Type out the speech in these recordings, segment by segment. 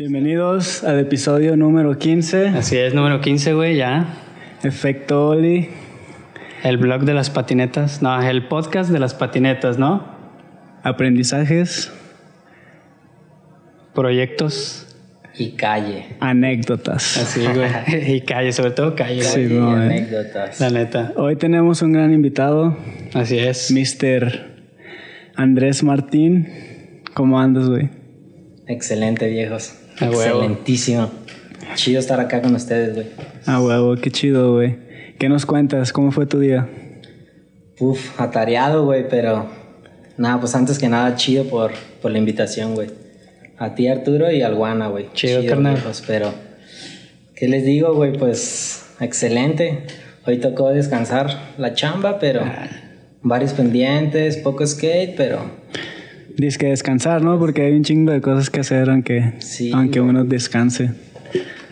Bienvenidos al episodio número 15, Así es, número 15, güey, ya. Efecto Oli. El blog de las patinetas. No, el podcast de las patinetas, ¿no? Aprendizajes, Proyectos. Y calle. anécdotas. Así, güey. y calle, sobre todo calle. Sí, güey. no, y eh. anécdotas. La neta. Hoy tenemos un gran invitado, Así es. Mr. Andrés Martín. ¿Cómo andas, güey? Excelente, viejos. A huevo. Excelentísimo. Chido estar acá con ustedes, güey. Ah, huevo, qué chido, güey. ¿Qué nos cuentas? ¿Cómo fue tu día? Uf, atareado, güey, pero... Nada, pues antes que nada, chido por, por la invitación, güey. A ti, Arturo, y al Guana, güey. Chido, carnal. viejos, pero... ¿Qué les digo, güey? Pues... Excelente. Hoy tocó descansar la chamba, pero... Ah. Varios pendientes, poco skate, pero... Dices que descansar, ¿no? Porque hay un chingo de cosas que hacer aunque, Sí, aunque uno descanse.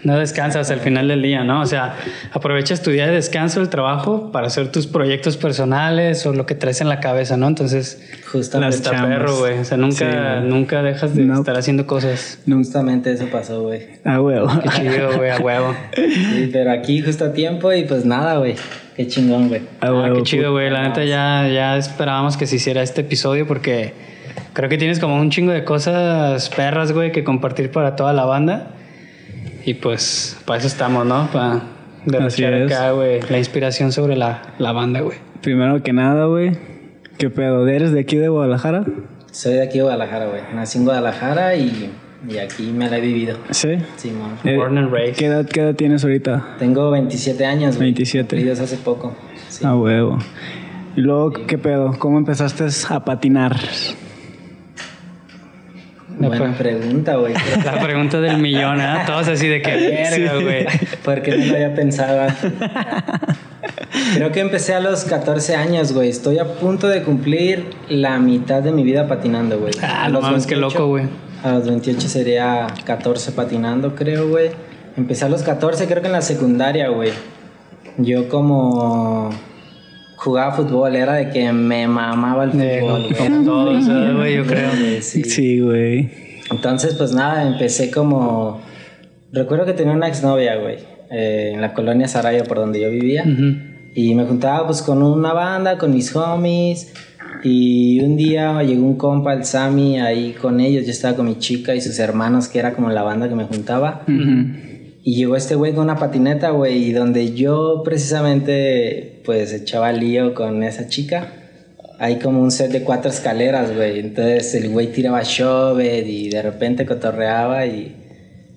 No descansas al final del día, ¿no? O sea, aprovechas tu día de descanso, el trabajo, para hacer tus proyectos personales o lo que traes en la cabeza, ¿no? Entonces, Justamente, Las está perro, güey. O sea, nunca, Sí, nunca dejas de No. estar haciendo cosas. justamente eso pasó, güey. Ah, huevo. Qué chido, güey, a huevo. Sí, pero aquí justo a tiempo y pues nada, güey. Qué chingón, güey. Ah, Ah, huevo. qué chido, güey. La neta ya, ya esperábamos que se hiciera este episodio porque creo que tienes como un chingo de cosas perras, güey, que compartir para toda la banda. Y pues para eso estamos, ¿no? Para derrochar acá, güey, la inspiración sobre la, la banda, güey. Primero que nada, güey. ¿Qué pedo? ¿Eres de aquí de Guadalajara? Soy de aquí de Guadalajara, güey. Nací en Guadalajara y, y aquí me la he vivido. Sí. Simón. Eh, Born and raised. ¿qué, edad, ¿Qué edad tienes ahorita? Tengo 27 años, güey. 27. Cumplidos hace poco. Sí. Ah, huevo. Y luego, ¿qué pedo? ¿Cómo empezaste a patinar? No, Buena pues. pregunta, güey. La pregunta del millón, ¿eh? Todos así de que verga, güey. Porque no lo había pensado. Creo que empecé a los 14 años, güey. Estoy a punto de cumplir la mitad de mi vida patinando, güey. Ah, A no los mames, qué 28 loco, güey. A los 28 sería 14 patinando, creo, güey. Empecé a los 14, creo que en la secundaria, güey. Yo como jugaba fútbol, era de que me mamaba el fútbol, como todos, ¿eh, güey, yo creo. Sí. Sí, güey. Entonces, pues nada, empecé como... Recuerdo que tenía una exnovia, güey, eh, en la colonia Saraya por donde yo vivía. Y me juntaba pues con una banda, con mis homies. Y un día llegó un compa, el Sammy, ahí con ellos. Yo estaba con mi chica y sus hermanos, que era como la banda que me juntaba. Y llegó este güey con una patineta, güey, y donde yo precisamente pues echaba lío con esa chica. Hay como un set de cuatro escaleras, güey. Entonces el güey tiraba shovel y de repente cotorreaba y...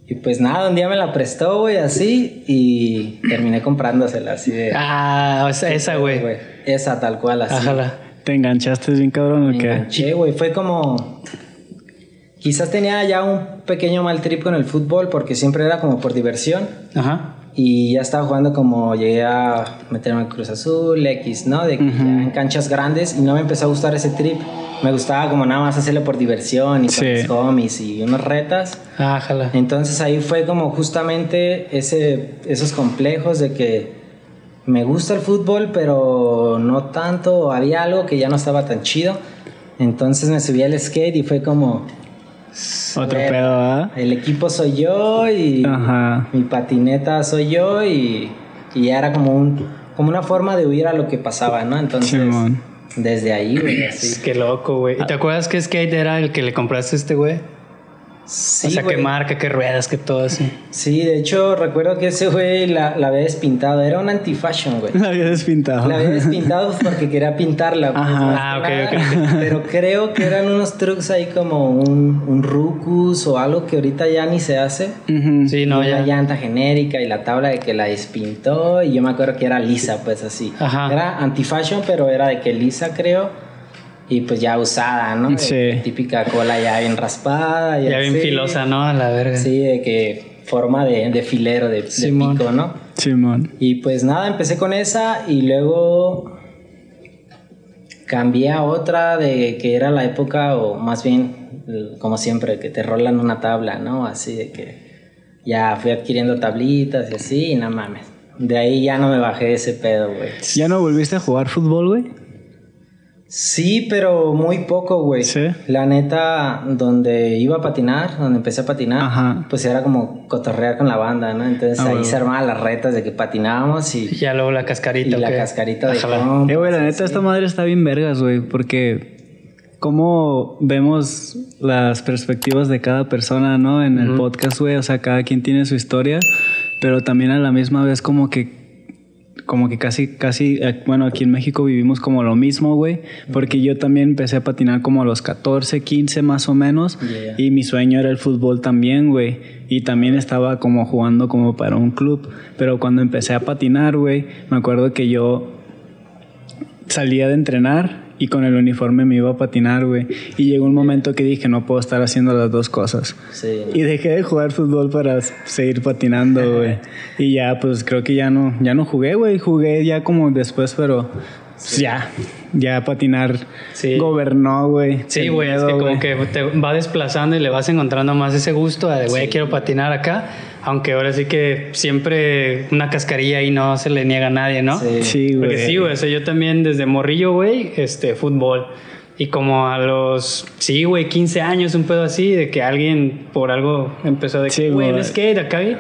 Y pues nada, un día me la prestó, güey, así y terminé comprándosela así de... Ah, o sea, esa, güey. Esa tal cual, así. Ájala. ¿Te enganchaste bien cabrón Me o qué? enganché, güey. Fue como. Quizás tenía ya un pequeño mal trip con el fútbol porque siempre era como por diversión. Ajá. Y ya estaba jugando como llegué a meterme en Cruz Azul, X, ¿no? De en canchas grandes y no me empezó a gustar ese trip. Me gustaba como nada más hacerlo por diversión y con Sí. mis homies y unos retas. Ájala. Entonces ahí fue como justamente ese, esos complejos de que me gusta el fútbol, pero no tanto, había algo que ya no estaba tan chido. Entonces me subí al skate y fue como, Otro ver. pedo, ¿ah? el equipo soy yo y Ajá. mi patineta soy yo y, y ya era como, un, como una forma de huir a lo que pasaba, ¿no? Entonces, Simón. desde ahí, güey, así. Qué loco, güey. ¿Y te acuerdas qué skate era el que le compraste a este güey? Sí, o sea, qué marca, qué ruedas, qué todo así. Sí, de hecho recuerdo que ese güey la, la había despintado, era un anti-fashion, güey. La había despintado. La había despintado porque quería pintarla. pues, Ajá. Ah, que ok, nada. Pero creo que eran unos trucks ahí como un, un Rucus o algo que ahorita ya ni se hace. Ujú. Sí, Y no, una ya. llanta genérica y la tabla de que la despintó. Y yo me acuerdo que era lisa, pues así. Ajá. Era anti-fashion, pero era de que lisa, creo. Y pues ya usada, ¿no? Sí. Típica cola ya bien raspada. Ya bien filosa, ¿no? A la verga. Sí, de que forma de, de filero, de, de pico, ¿no? Simón. Y pues nada, empecé con esa y luego cambié a otra de que era la época, o más bien, como siempre, que te rolan una tabla, ¿no? Así de que ya fui adquiriendo tablitas y así, y no mames. De ahí ya no me bajé de ese pedo, güey. ¿Ya no volviste a jugar fútbol, güey? Sí, pero muy poco, güey. ¿Sí? La neta, donde iba a patinar, donde empecé a patinar, Ajá. pues era como cotorrear con la banda, ¿no? Entonces Ah, ahí bueno. se armaban las retas de que patinábamos Y y, ya luego la y cascarita. la ¿o qué? cascarita de compas, Eh, güey, la neta, así. esta madre está bien vergas, güey, porque cómo vemos las perspectivas de cada persona, ¿no? En el podcast, güey, o sea, cada quien tiene su historia, pero también a la misma vez como que como que casi, casi, eh, bueno, aquí en México vivimos como lo mismo, güey, porque yo también empecé a patinar como a los 14, 15 más o menos, Yeah. y mi sueño era el fútbol también, güey, y también estaba como jugando como para un club, pero cuando empecé a patinar, güey, me acuerdo que yo salía de entrenar y con el uniforme me iba a patinar, güey. Y llegó un momento que dije, no puedo estar haciendo las dos cosas. Sí. Y dejé de jugar fútbol para seguir patinando, güey. Y ya, pues creo que ya no, ya no jugué, güey. Jugué ya como después, pero pues, ya, ya patinar Sí. gobernó, güey. Sí, güey, es que como que te va desplazando y le vas encontrando más ese gusto de, güey, quiero patinar acá. Aunque ahora sí que siempre una cascarilla ahí no se le niega a nadie, ¿no? Sí. Sí, güey. Porque sí, güey, o sea, yo también desde morrillo, güey, este, fútbol. Y como a los, sí, güey, 15 años, un pedo así, de que alguien por algo empezó de Sí, que, güey, güey. skate acá, güey.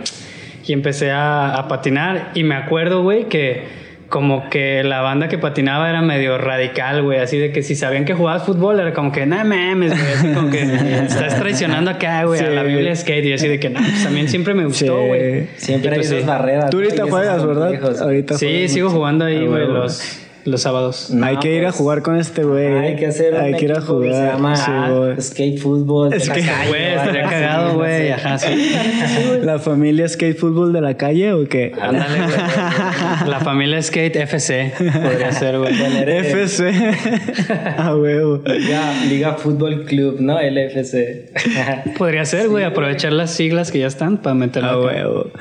Y empecé a, a patinar. Y me acuerdo, güey, que como que la banda que patinaba era medio radical, güey. Así de que si sabían que jugabas fútbol, era como que, no mames, güey. Así como que estás traicionando acá, güey, a la Sí. Biblia skate. Y así de que, no, pues también siempre me gustó, Sí. güey. Siempre Y hay pues, esas sí. barreras. Tú ahorita juegas, ¿verdad? Ahorita Sí, juegas sigo mucho. jugando ahí, Ah, güey, güey. los, los sábados. No, hay que ir a pues, jugar con este güey. Hay que hacer un Hay que ir a jugar. se llama Sí, Ah, skate fútbol. de Es la que, calle, Güey, estaría cagado, güey. Ajá, sí. ¿La familia skate fútbol de la calle o qué? Ándale, güey. La familia Skate FC podría ser, güey. FC. A huevo. Liga, Liga Fútbol Club, ¿no? LFC. Podría ser, güey, aprovechar las siglas que ya están para meterlo. A huevo.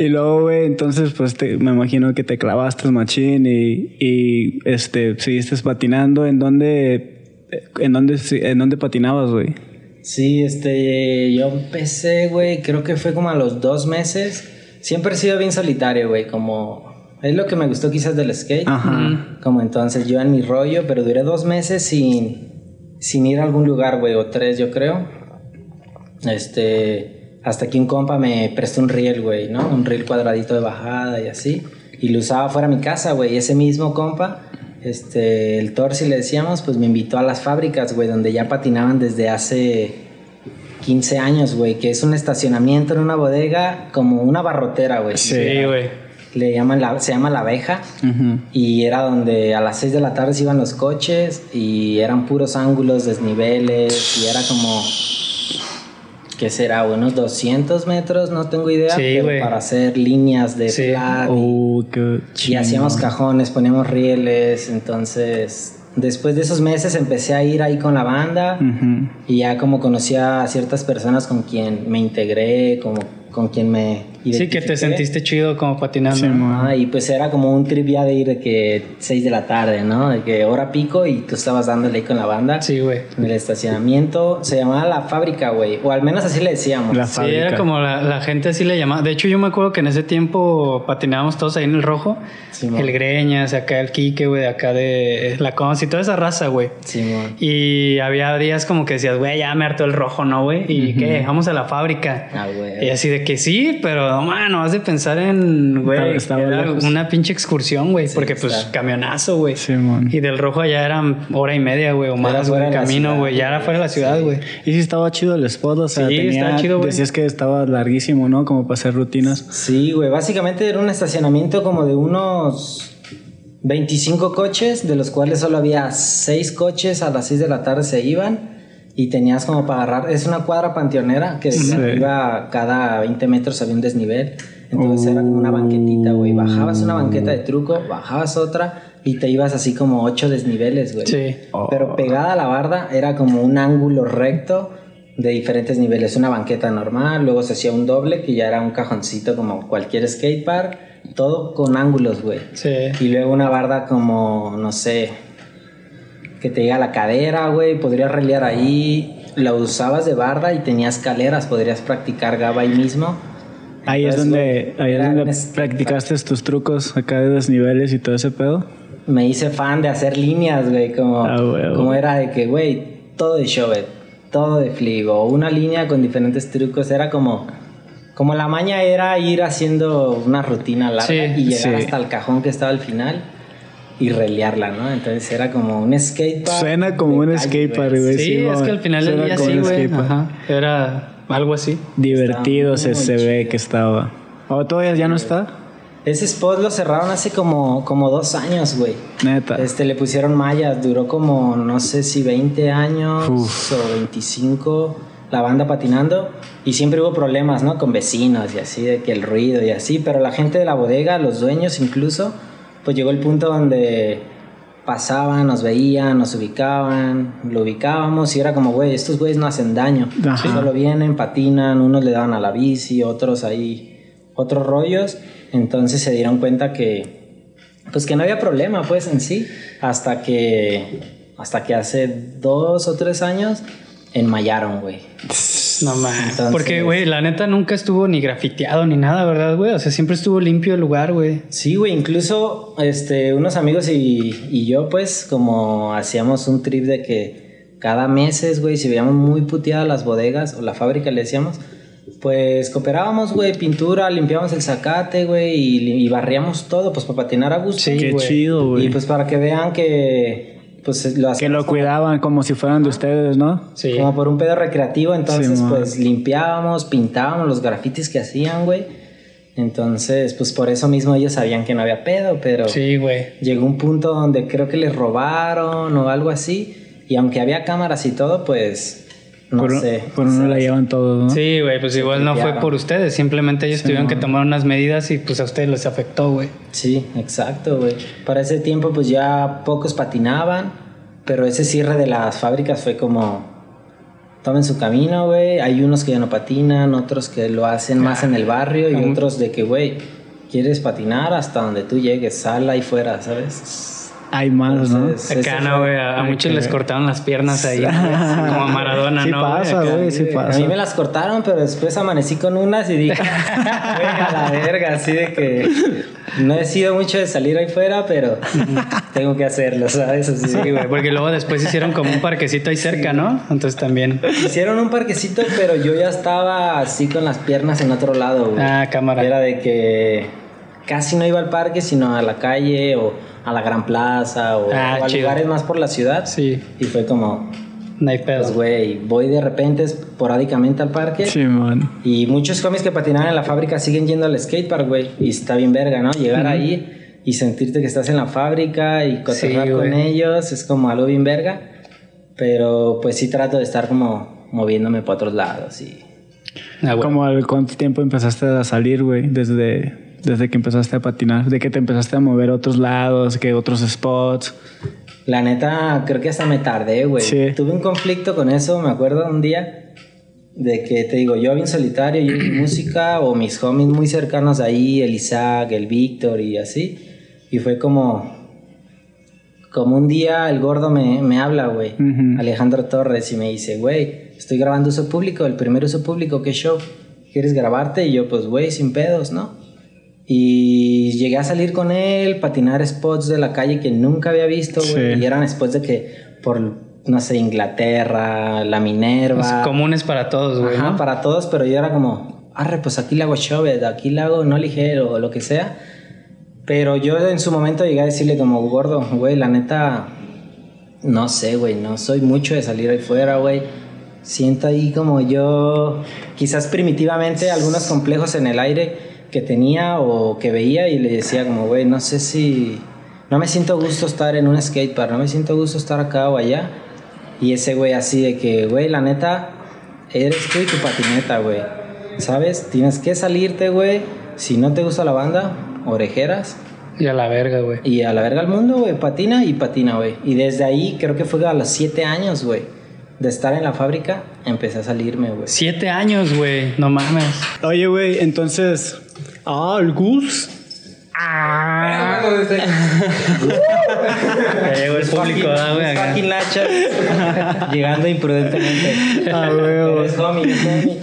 Y luego, güey, entonces, pues te- me imagino que te clavaste machín y, y este, seguiste patinando. ¿En dónde, en dónde, en dónde patinabas, güey? Sí, este, yo empecé, güey, creo que fue como a los dos meses. Siempre he sido bien solitario, güey, como... Es lo que me gustó quizás del skate. Ajá. Como entonces yo en mi rollo, pero duré dos meses sin, sin ir a algún lugar, güey, o tres, yo creo. Este, hasta que un compa me prestó un riel, güey, ¿no? Un riel cuadradito de bajada y así. Y lo usaba fuera de mi casa, güey. Ese mismo compa, este, el Torsi le decíamos, pues me invitó a las fábricas, güey, donde ya patinaban desde hace 15 años, güey, que es un estacionamiento en una bodega, como una barrotera, güey. Sí, güey. Le llaman la, se llama La Abeja. Ujú. Y era donde a las 6 de la tarde se iban los coches y eran puros ángulos, desniveles y era como... ¿Qué será? Unos 200 metros, no tengo idea. Sí, pero para hacer líneas de Sí. flat y- Oh, qué y chido. hacíamos cajones, poníamos rieles. Entonces, después de esos meses empecé a ir ahí con la banda y ya como conocía a ciertas personas con quien me integré, como con quien me Sí, que te sentiste chido como patinando. Sí, Ah, y pues era como un trip ya de ir de que 6 de la tarde, ¿no? De que hora pico y tú estabas dándole ahí con la banda. Sí, güey. En el estacionamiento se llamaba La Fábrica, güey. O al menos así le decíamos. La Sí, fábrica. era como la, la gente así le llamaba. De hecho, yo me acuerdo que en ese tiempo patinábamos todos ahí en el rojo. Simón. el Greñas, acá el Quique, güey, de acá de la Cons y toda esa raza, güey. Simón. Y había días como que decías, güey, ya me hartó el rojo, ¿no, güey? ¿Y qué? Vamos a la fábrica. Ah, güey. Y así de que sí, pero no, mano, has de pensar en, güey, era una pinche excursión, güey, porque pues camionazo, güey. Simón. Y del rojo allá eran hora y media, güey, o más, güey, camino, güey, ya era fuera de la ciudad, güey. Y sí estaba chido el spot, o sea, Sí, tenía, estaba chido, güey. decías que estaba larguísimo, ¿no? Como para hacer rutinas. Sí, güey. Básicamente era un estacionamiento como de unos 25 coches, de los cuales solo había 6 coches a las 6 de la tarde se iban. Y tenías como para agarrar. Es una cuadra panteonera que Sí. iba cada 20 metros había un desnivel. Entonces era como una banquetita, güey. Bajabas una banqueta de truco, bajabas otra y te ibas así como 8 desniveles, güey. Sí. Oh. Pero pegada a la barda era como un ángulo recto de diferentes niveles. Una banqueta normal, luego se hacía un doble que ya era un cajoncito como cualquier skatepark. Todo con ángulos, güey. Sí. Y luego una barda como, no sé, que te llega a la cadera, güey. Podrías reliar ahí. La usabas de barda y tenía escaleras. Podrías practicar gaba ahí mismo. Ahí es donde, ahí es donde practicaste tus trucos acá de desniveles y todo ese pedo. me hice fan de hacer líneas, güey. Como, Ah, como era de que, güey, todo de Shovet, todo de flip, o una línea con diferentes trucos. Era como, como la maña era ir haciendo una rutina larga Sí, y llegar sí. hasta el cajón que estaba al final y relearla, ¿no? Entonces era como un skatepark. Suena como un skatepark, güey. güey. Sí, es que al final del día sí, güey. Era algo así. Divertido se, se ve que estaba. ¿O todavía ya no está? Ese spot lo cerraron hace como, como dos años, güey. Neta. Este, le pusieron mallas, duró como, no sé si 20 años Uf. o 25 la banda patinando y siempre hubo problemas, ¿no? Con vecinos y así, de que el ruido y así, pero la gente de la bodega, los dueños incluso, pues llegó el punto donde pasaban, nos veían, nos ubicaban, lo ubicábamos y era como, güey, estos güeyes no hacen daño, Ajá. solo vienen, patinan, unos le daban a la bici, otros ahí, otros rollos, entonces se dieron cuenta que, pues que no había problema, pues en sí, hasta que, hasta que hace dos o tres años enmayaron, güey. No mames. Porque, güey, la neta nunca estuvo ni grafiteado ni nada, ¿verdad, güey? O sea, siempre estuvo limpio el lugar, güey. Sí, güey, incluso este, unos amigos y, y yo, pues, como hacíamos un trip de que cada meses, güey, si veíamos muy puteadas las bodegas o la fábrica, le decíamos, pues cooperábamos, güey, pintura, limpiábamos el zacate, güey, y, y barríamos todo, pues, para patinar a gusto. Sí, Qué chido, güey. Y pues para que vean que, pues, lo que lo cuidaban como si fueran de ustedes, ¿no? Sí. como por un pedo recreativo, entonces Sí, pues limpiábamos, pintábamos los grafitis que hacían, güey. Entonces, pues por eso mismo ellos sabían que no había pedo, pero Sí, güey. llegó un punto donde creo que les robaron o algo así, y aunque había cámaras y todo, pues no por, sé. por uno la llevan todos, ¿no? Sí, güey, pues igual no fue por ustedes. Simplemente ellos tuvieron que tomar unas medidas y pues a ustedes les afectó, güey. Sí, exacto, güey. Para ese tiempo pues ya pocos patinaban, pero ese cierre de las fábricas fue como tomen su camino, güey. Hay unos que ya no patinan, otros que lo hacen más en el barrio y otros de que, güey, quieres patinar hasta donde tú llegues, sal ahí fuera, ¿sabes? Hay más, ¿no? Entonces, Acá no, güey. A, a Ay, muchos les cortaron las piernas ahí. como a Maradona, Sí ¿no? pasa, güey, sí A pasa. mí me las cortaron, pero después amanecí con unas y dije, güey, a la verga, así de que no he sido mucho de salir ahí fuera, pero tengo que hacerlo, ¿sabes? Así Sí, güey, porque luego después hicieron como un parquecito ahí cerca, ¿no? Entonces también. Hicieron un parquecito, pero yo ya estaba así con las piernas en otro lado, güey. Ah, cámara. Era de que casi no iba al parque, sino a la calle o a la Gran Plaza o, Ah, o a chido. lugares más por la ciudad. Sí, Y fue como, no hay pedo. pues, güey, voy de repente esporádicamente al parque. Sí, man. Y muchos cómics que patinaban en la fábrica siguen yendo al skatepark, güey. Y está bien verga, ¿no? Llegar ahí y sentirte que estás en la fábrica y cotorrear Sí, con ellos es como algo bien verga. Pero pues sí trato de estar como moviéndome para otros lados y... Ah, güey. ¿Cómo al cuánto tiempo empezaste a salir, güey? Desde, desde que empezaste a patinar. De que te empezaste a mover a otros lados, que otros spots. La neta, creo que hasta me tardé, güey. Sí. Tuve un conflicto con eso, me acuerdo un día, de que te digo, yo bien solitario, yo mi música, o mis homies muy cercanos ahí, el Isaac, el Víctor y así. Y fue como, como un día el gordo me, me habla, güey. Alejandro Torres, y me dice, güey, estoy grabando uso público, el primer uso público, ¿qué show? ¿Quieres grabarte? Y yo, pues, güey, sin pedos, ¿no? Y llegué a salir con él, patinar spots de la calle que nunca había visto, güey. Sí. Y eran spots de que por, no sé, Inglaterra, la Minerva. Es comunes para todos, güey. Ajá, ¿no? para todos, pero yo era como, arre, pues aquí le hago shovet, aquí le hago no ligero o lo que sea. Pero yo en su momento llegué a decirle como, gordo, güey, la neta, no sé, güey, no soy mucho de salir ahí fuera, güey. Siento ahí como yo, quizás primitivamente, algunos complejos en el aire que tenía o que veía y le decía como, güey, no sé si... No me siento gusto estar en un skatepark, no me siento gusto estar acá o allá. Y ese güey así de que, güey, la neta, eres tú y tu patineta, güey. ¿Sabes? Tienes que salirte, güey. Si no te gusta la banda, orejeras. Y a la verga, güey. Y a la verga al mundo, güey. Patina y patina, güey. Y desde ahí, creo que fue a los siete años, güey. De estar en la fábrica, empecé a salirme, güey. Siete años, güey. No mames. Oye, güey, entonces. Ah, el Gus. Ah. Ya llegó el público, nachas. Llegando imprudentemente. Ah, Pero güey. es homie, es homie.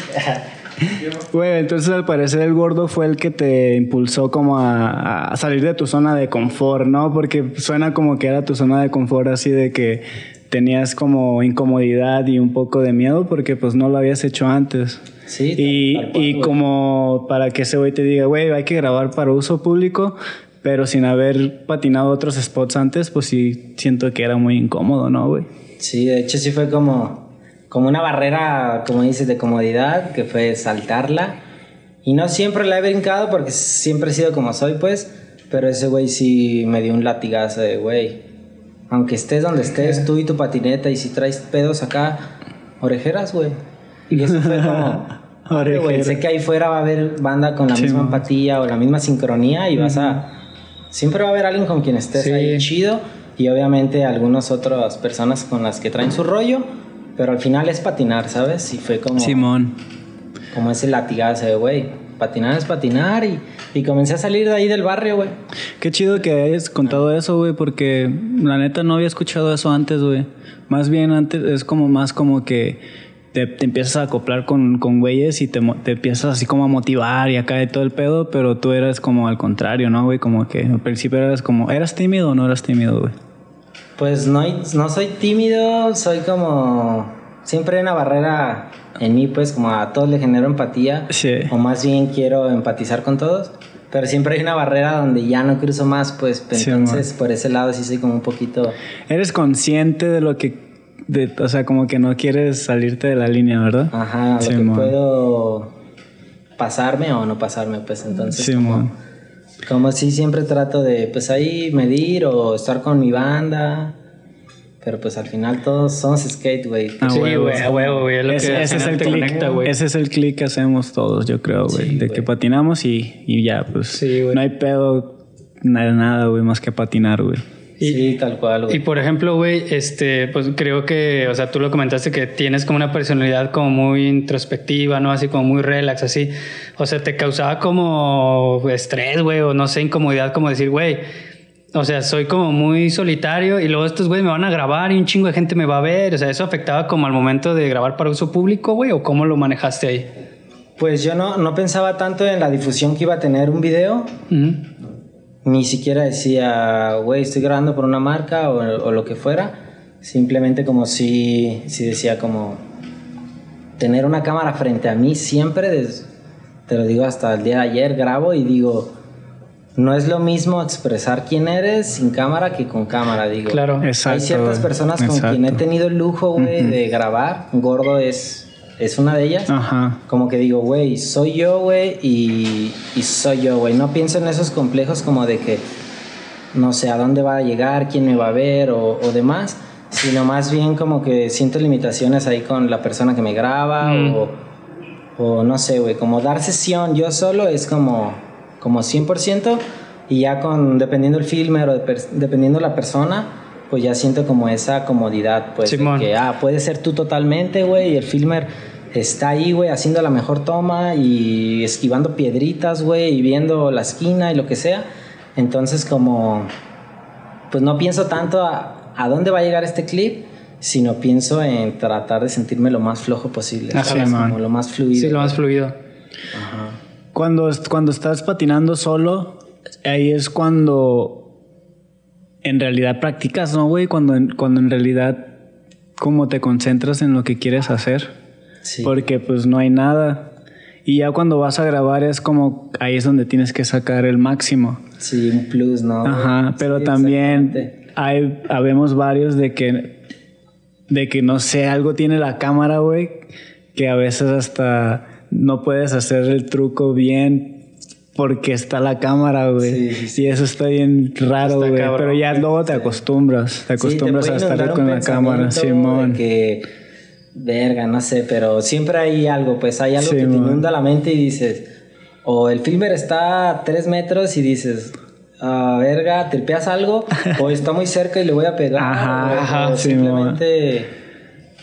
Güey, entonces al parecer el gordo fue el que te impulsó como a, a salir de tu zona de confort, ¿no? Porque suena como que era tu zona de confort así de que tenías como incomodidad y un poco de miedo porque pues no lo habías hecho antes. Sí, Y, tal y como para que ese güey te diga, güey, hay que grabar para uso público, pero sin haber patinado otros spots antes, pues sí siento que era muy incómodo, ¿no, güey? Sí, de hecho sí fue como, como una barrera, como dices, de comodidad, que fue saltarla. Y no siempre la he brincado porque siempre he sido como soy, pues. Pero ese güey sí me dio un latigazo de, güey, aunque estés donde estés, tú y tu patineta, y si traes pedos acá, orejeras, güey. Y eso fue como, "Órale, güey, Orejeras. sé que ahí fuera va a haber banda con la Sí, misma man. empatía o la misma sincronía y vas a... Siempre va a haber alguien con quien estés Sí. ahí chido y obviamente algunas otras personas con las que traen su rollo, pero al final es patinar, ¿sabes? Y fue como, Simón. como ese latigazo de, güey, patinar es patinar y, y comencé a salir de ahí del barrio, güey. Qué chido que hayas contado eso, güey, porque la neta no había escuchado eso antes, güey. Más bien antes es como más como que te, te empiezas a acoplar con, con güeyes y te, te empiezas así como a motivar y acá de todo el pedo, pero tú eras como al contrario, ¿no, güey? Como que al principio eras como, ¿eras tímido o no eras tímido, güey? Pues no, no soy tímido, soy como... Siempre hay una barrera en mí, pues como a todos le genero empatía. Sí. O más bien quiero empatizar con todos. Pero siempre hay una barrera donde ya no cruzo más, pues Sí, entonces por ese lado sí soy como un poquito... Eres consciente de lo que, de, o sea, como que no quieres salirte de la línea, ¿verdad? Ajá, lo que Simón. puedo pasarme o no pasarme, pues entonces Simón. como, como si siempre trato de pues ahí medir o estar con mi banda, pero pues al final todos somos skate, güey. Ah, sí, güey, a huevo, güey. Es lo Ese, es el click, conecta, güey. ese es el click que hacemos todos, yo creo, güey. Sí, de güey. que patinamos y, y ya, pues. Sí, güey. no hay pedo, nada, nada, güey, más que patinar, güey. Y- sí, tal cual, Y güey. por ejemplo, güey, este, pues creo que, o sea, tú lo comentaste que tienes como una personalidad como muy introspectiva, ¿no? Así como muy relax, así. O sea, te causaba como estrés, güey, o no sé, incomodidad, como decir, güey, o sea, soy como muy solitario y luego estos güey me van a grabar y un chingo de gente me va a ver. O sea, ¿eso afectaba como al momento de grabar para uso público, güey? ¿O cómo lo manejaste ahí? Pues yo no, no pensaba tanto en la difusión que iba a tener un video, ni siquiera decía, güey, estoy grabando por una marca o, o lo que fuera. Simplemente como si, si decía como tener una cámara frente a mí siempre, des- te lo digo hasta el día de ayer, grabo y digo, no es lo mismo expresar quién eres sin cámara que con cámara, digo. Claro. Exacto. Hay ciertas personas con Exacto. quien he tenido el lujo, güey, de grabar. Gordo es, es una de ellas Ajá. como que digo, güey, soy yo, güey, y, y soy yo, güey. No pienso en esos complejos como de que no sé a dónde va a llegar, quién me va a ver o, o demás, sino más bien como que siento limitaciones ahí con la persona que me graba Mm. o, o no sé, güey, como dar sesión yo solo es como, como 100% y ya con, dependiendo el filmer o de dependiendo la persona, pues ya siento como esa comodidad, pues, de que, ah, puede ser tú totalmente, güey, y el filmer está ahí, güey, haciendo la mejor toma y esquivando piedritas, güey, y viendo la esquina y lo que sea. Entonces, como, pues no pienso tanto a, a dónde va a llegar este clip, sino pienso en tratar de sentirme lo más flojo posible, como lo más fluido. Sí, lo más fluido. Ajá. Cuando, cuando estás patinando solo, ahí es cuando en realidad practicas, ¿no, güey? Cuando, en- cuando en realidad como te concentras en lo que quieres hacer. Sí. Porque pues no hay nada. Y ya cuando vas a grabar es como ahí es donde tienes que sacar el máximo. Sí, un plus, ¿no? Ajá, pero Sí, también hay, habemos varios de que, de que no sé, algo tiene la cámara, güey, que a veces hasta no puedes hacer el truco bien porque está la cámara, güey. Sí. Y eso está bien raro, güey. Pero ya luego te acostumbras, te Sí, te acostumbras a estar con la cámara, Simón. que, verga, no sé, pero siempre hay algo, pues hay algo que te inunda la mente y dices, o el filmer está a tres metros y dices, ah, verga, tripeas algo, o está muy cerca y le voy a pegar, Ajá, ajá, o simplemente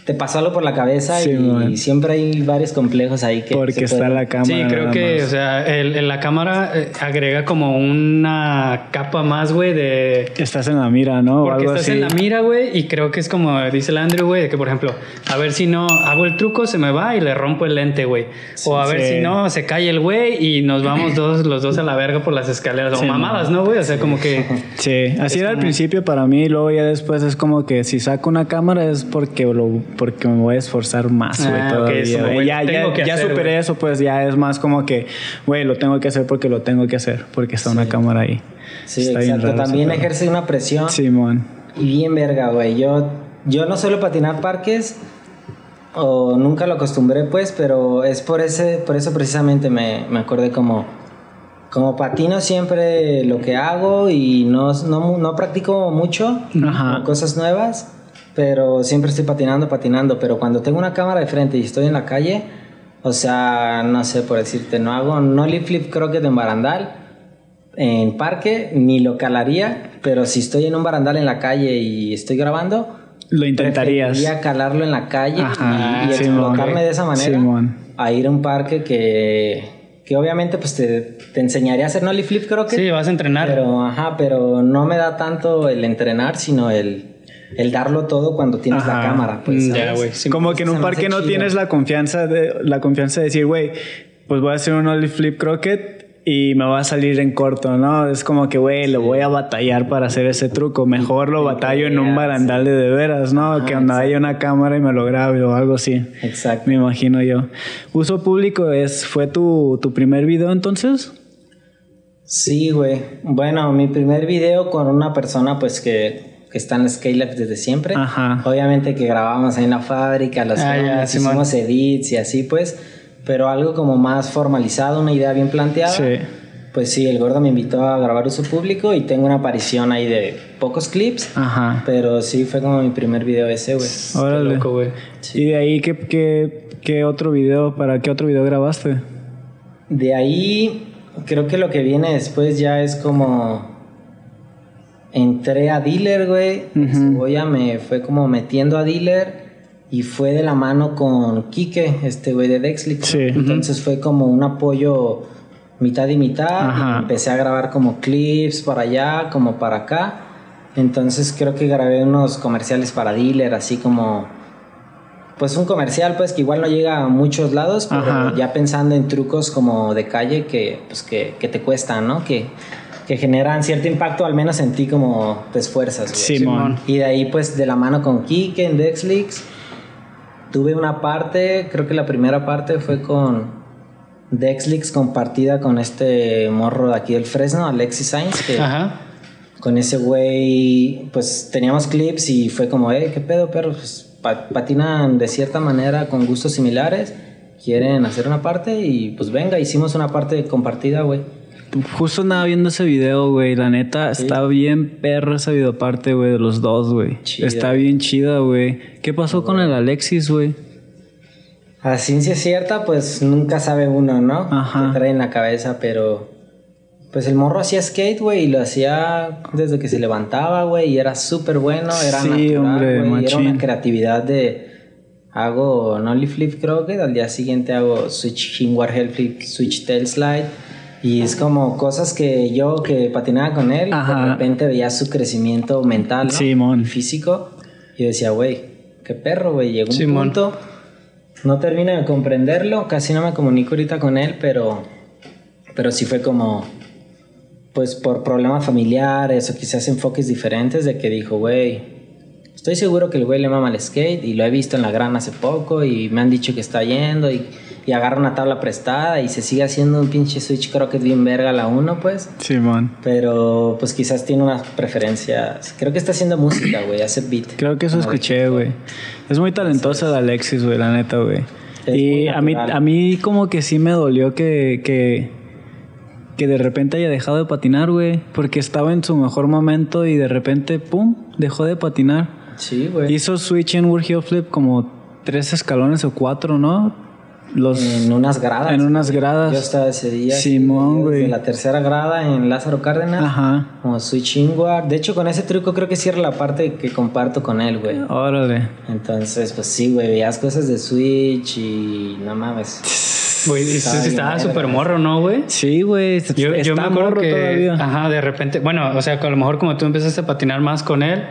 te pasó algo por la cabeza Sí, y, man. siempre hay varios complejos ahí que Porque está pueden- la cámara. Sí, creo que, más. o sea, el, el- la cámara eh, agrega como una capa más, güey, de... Estás en la mira, ¿no? O Porque algo estás así. en la mira, güey, y creo que es como dice el Andrew, güey, de que por ejemplo, a ver si no hago el truco, se me va y le rompo el lente, güey. o a ver sí. si no, se cae el güey y nos vamos dos, los dos a la verga por las escaleras. Sí, o mamadas, ¿no, güey? O sea, como que... Sí, así era al principio para mí, y luego ya después es como que si saco una cámara es porque lo, porque me voy a esforzar más, güey, Ah, todavía. güey, ya, ya, ya hacer, superé güey. eso, pues ya es más como que, güey, lo tengo que hacer porque lo tengo que hacer, porque está una cámara ahí. Sí, Está bien exacto. raro ese También ejerce una presión Simón. y bien verga, güey. Yo, yo no suelo patinar parques o nunca lo acostumbré, pues, pero es por ese, por eso precisamente me, me acordé como, como patino siempre lo que hago y no, no, no practico mucho Ajá. cosas nuevas, pero siempre estoy patinando, patinando. Pero cuando tengo una cámara de frente y estoy en la calle, o sea, no sé por decirte, no hago no lip flip croquet en barandal en parque, ni lo calaría, pero si estoy en un barandal en la calle y estoy grabando, Lo intentarías. preferiría calarlo en la calle Ajá, y, y explotarme de esa manera Simón. a ir a un parque que, que obviamente pues te, te enseñaría a hacer nollie flip croquet. Sí, vas a entrenar. Pero, ajá, pero no me da tanto el entrenar, sino el, el darlo todo cuando tienes la cámara. Pues, Mm, ya, ¿sabes? güey. Sí, como que en un parque no chido. tienes la confianza de la confianza de decir, güey, pues voy a hacer un ollie flip croquet y me va a salir en corto, ¿no? Es como que, güey, lo voy a batallar para hacer ese truco. Mejor lo batallo en un barandal de de veras, ¿no? que donde haya una cámara y me lo grabe o algo así. Exacto. Me imagino yo. Uso público es fue tu, tu primer video entonces? Sí, güey. Bueno, mi primer video con una persona pues que, que está en Scale desde siempre. Ajá. Obviamente que grabábamos ahí en la fábrica, los Ah, Simón. hicimos edits y así pues, pero algo como más formalizado, una idea bien planteada. Sí. Pues sí, el gordo me invitó a grabar uso público y tengo una aparición ahí de pocos clips, Ajá. pero sí fue como mi primer video ese, güey. Órale. Qué loco, güey. Y de ahí qué, qué, qué otro video, para qué otro video grabaste? De ahí, creo que lo que viene después ya es como. Entré a dealer, güey. Ujú. Cebolla me fue como metiendo a dealer y fue de la mano con Quique, este güey de Dexlix. Sí. Entonces fue como un apoyo mitad y mitad. Ajá. Y empecé a grabar como clips para allá, como para acá. Entonces creo que grabé unos comerciales para dealer, así como. Pues un comercial, pues que igual no llega a muchos lados, pero Ajá. ya pensando en trucos como de calle que, pues que, que te cuestan, ¿no? Que, que generan cierto impacto, al menos en ti como te esfuerzas, güey. Simón. Y de ahí, pues, de la mano con Kike en Dexlix, tuve una parte, creo que la primera parte fue con Dexlix compartida con este morro de aquí del Fresno, Alexis Sainz, que Ajá. con ese güey, pues teníamos clips y fue como, eh, ¿qué pedo, perro? Pues pa- patinan de cierta manera con gustos similares, quieren hacer una parte y pues venga, hicimos una parte compartida, güey. Justo andaba viendo ese video, güey. La neta, está bien perro esa videoparte, güey, de los dos, güey. Está bien chida, güey. ¿Qué pasó con el Alexis, güey? A ciencia cierta, pues nunca sabe uno, ¿no? Ajá. Qué trae en la cabeza, pero. Pues el morro hacía skate, güey, y lo hacía desde que se levantaba, güey, y era súper bueno, era Sí, natural, hombre, güey, y era una creatividad de. Hago nollie flip croquet, al día siguiente hago switch hinward heel flip, switch tail slide. Y es como cosas que yo que patinaba con él, Ajá. de repente veía su crecimiento mental, ¿no? Simón. Físico. Y decía, güey, qué perro, güey. Llegó un Simón. punto no termino de comprenderlo, casi no me comunico ahorita con él, pero, pero sí fue como, pues por problemas familiares o quizás enfoques diferentes de que dijo, güey, estoy seguro que el güey le mama el skate y lo he visto en la gran hace poco y me han dicho que está yendo y, y agarra una tabla prestada y se sigue haciendo un pinche switch croquet bien verga la uno, pues. Simón. Pero pues quizás tiene unas preferencias. Creo que está haciendo música, güey, hace beat. Creo que eso escuché, güey. Es muy talentosa el Alexis, güey, la neta, güey. Es Y a mí, a mí como que sí me dolió que, que, que de repente haya dejado de patinar, güey. Porque estaba en su mejor momento y de repente, pum, dejó de patinar. Sí, güey. Hizo switch en World Heel Flip como tres escalones o cuatro, ¿no? Los En unas gradas. en unas Yo gradas. estaba ese día. Simón, güey. la tercera grada en Lázaro Cárdenas. Ajá. Como Switch Inward. De hecho, con ese truco creo que cierra la parte que comparto con él, güey. Órale. Entonces, pues sí, güey, veías cosas de Switch y no mames. Güey, Estaba súper morro, ¿no, güey? Sí, güey. Yo, yo me acuerdo morro que, todavía. ajá, de repente, bueno, o sea, a lo mejor como tú empezaste a patinar más con él,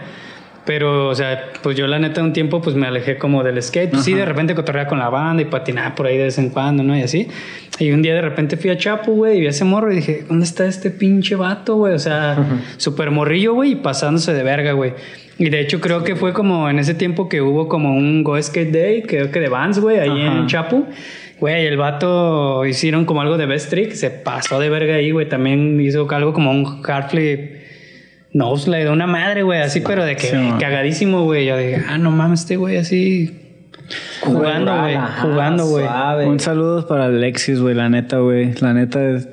pero, o sea, pues yo la neta un tiempo pues me alejé como del skate. Pues sí, de repente cotorreaba con la banda y patinaba por ahí de vez en cuando, ¿no? Y así. Y un día de repente fui a Chapo, güey, y vi a ese morro y dije, ¿dónde está este pinche vato, güey? O sea, súper morrillo, güey, y pasándose de verga, güey. Y de hecho creo que fue como en ese tiempo que hubo como un Go Skate Day, creo que de Vans, güey, ahí Ajá. en Chapo. Güey, el vato hicieron como algo de best trick, se pasó de verga ahí, güey. También hizo algo como un hard flip no, de una madre, güey, así, pero de que Sí, cagadísimo, güey. Yo dije, ah, no mames, este güey así jugando, güey, jugando, güey. Un saludo para Alexis, güey, la neta, güey. La neta es-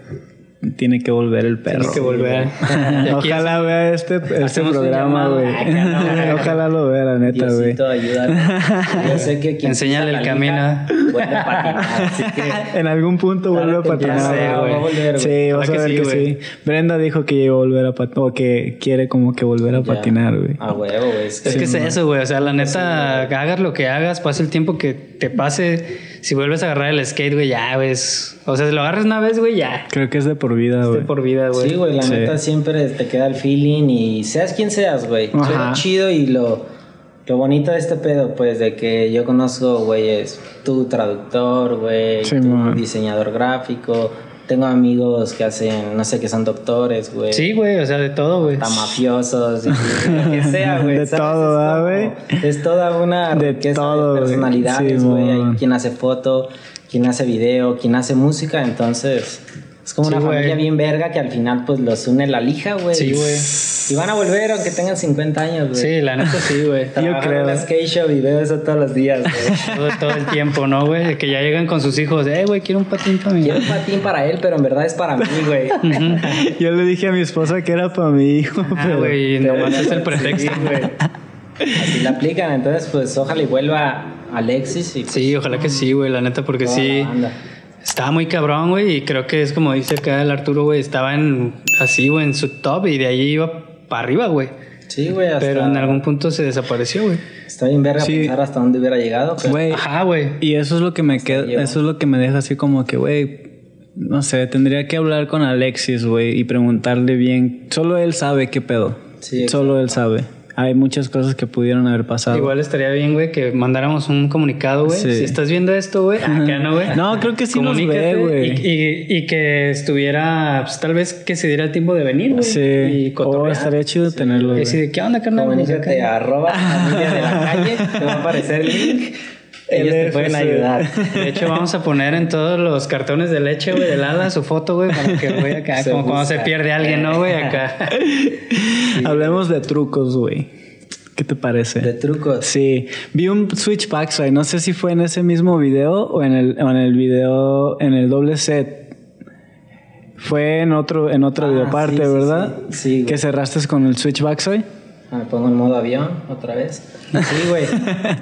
tiene que volver el perro. Tienes que volver. Ojalá vea este, este programa, llamado. güey. Ojalá lo vea, la neta, güey. Yo sé que pisa el camino. liga Vuelve a patinar, así que... En algún punto vuelve a patinar. güey. va a volver, güey. Sí, vas a ver que que sí, sí. Brenda dijo que iba a volver a patinar, o que quiere como que volver a Ya. patinar, güey. A huevo, güey. Es que Es que es eso, güey. O sea, la neta, hagas lo que hagas, pase el tiempo que te pase. Si vuelves a agarrar el skate, güey, ya, ves. O sea, si lo agarras una vez, güey, ya. Creo que es de por vida, güey. por vida, güey. Sí, güey, la Sí. neta siempre te queda el feeling y seas quien seas, güey. Ajá. Suena chido y lo, lo bonito de este pedo, pues, de que yo conozco, güey, es tu traductor, güey, Sí, tu man. diseñador gráfico. Tengo amigos que hacen, no sé, que son doctores, güey. Sí, güey, o sea, de todo, güey. Hasta mafiosos, y lo que sea, güey. De ¿sabes? todo, Es ¿ah, como- güey? Es toda una De todo, de güey. personalidades, Sí, güey. Hay quien hace foto, quien hace video, quien hace música, entonces... Es como Sí, una familia bien verga que al final pues los une la lija, güey. Sí, güey. Y van a volver aunque tengan 50 años, güey. Sí, la neta sí, güey. Trabajan creo. en la skate shop y veo eso todos los días, güey. Todo, todo el tiempo, ¿no, güey? Que ya llegan con sus hijos. Eh, güey, quiero un patín para mí. Quiero un patín para él, pero en verdad es para mí, güey. Yo le dije a mi esposa que era para mi hijo, Ah, pero... güey, pero nomás no es el sí, pretexto. güey. Así la aplican, entonces pues ojalá y vuelva Alexis y pues, Sí, ojalá que sí, güey, la neta, porque sí. Estaba muy cabrón, güey, y creo que es como dice acá el Arturo, güey, estaba en así, güey, en su top y de ahí iba para arriba, güey. Sí, güey, hasta... Pero en algún punto se desapareció, güey. Está bien verga Sí. pensar hasta dónde hubiera llegado, pero... Güey, Ajá, güey. y eso es lo que me queda, eso es lo que me deja así como que, güey, no sé, tendría que hablar con Alexis, güey, y preguntarle bien. Solo él sabe qué pedo. Sí, Solo él sabe. Hay muchas cosas que pudieron haber pasado. Igual estaría bien, güey, que mandáramos un comunicado, güey. Sí. Si estás viendo esto, güey, acá no, güey. No, creo que sí nos ve, güey. Y, y- y que estuviera, pues tal vez que se diera el tiempo de venir, güey. Sí. Y Oh, cotorrear. estaría chido tenerlo, Y güey. así de, ¿qué onda, carnal? Comunícate a arroba familia de la calle, te va a aparecer el link. Ellos te pueden ayudar. De hecho, vamos a poner en todos los cartones de leche, güey, del ala su foto, güey, para que güey acá, Se como cuando se pierde alguien, ¿no, güey? Acá. Hablemos de trucos, güey. ¿Qué te parece? De trucos. Sí, vi un switch backside, no sé si fue en ese mismo video o en el, o en el video, en el doble set. Fue en otro, en otra Ah, videoparte, sí, ¿verdad? sí. Sí. Que cerraste con el switch backside. Ah, Me pongo en modo avión otra vez. Sí, güey.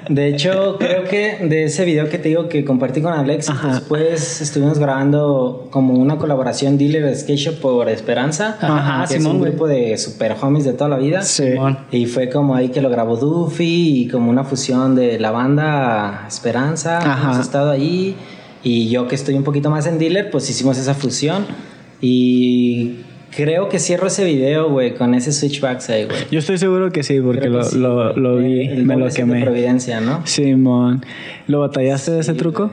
De hecho, creo que de ese video que te digo que compartí con Alex, después estuvimos grabando como una colaboración dealer skate shop por Esperanza. Ajá, que es Simón, un güey. grupo de super homies de toda la vida. Sí. Simón. Y fue como ahí que lo grabó Duffy y como una fusión de la banda Esperanza. Ajá. Hemos estado ahí. Y yo que estoy un poquito más en dealer, pues hicimos esa fusión. Y creo que cierro ese video, güey, con ese switchback ahí, güey. Yo estoy seguro que sí, porque lo, sí, lo, güey. lo vi, El me lo de quemé. Providencia, ¿no? Simón. ¿Lo batallaste de ese truco?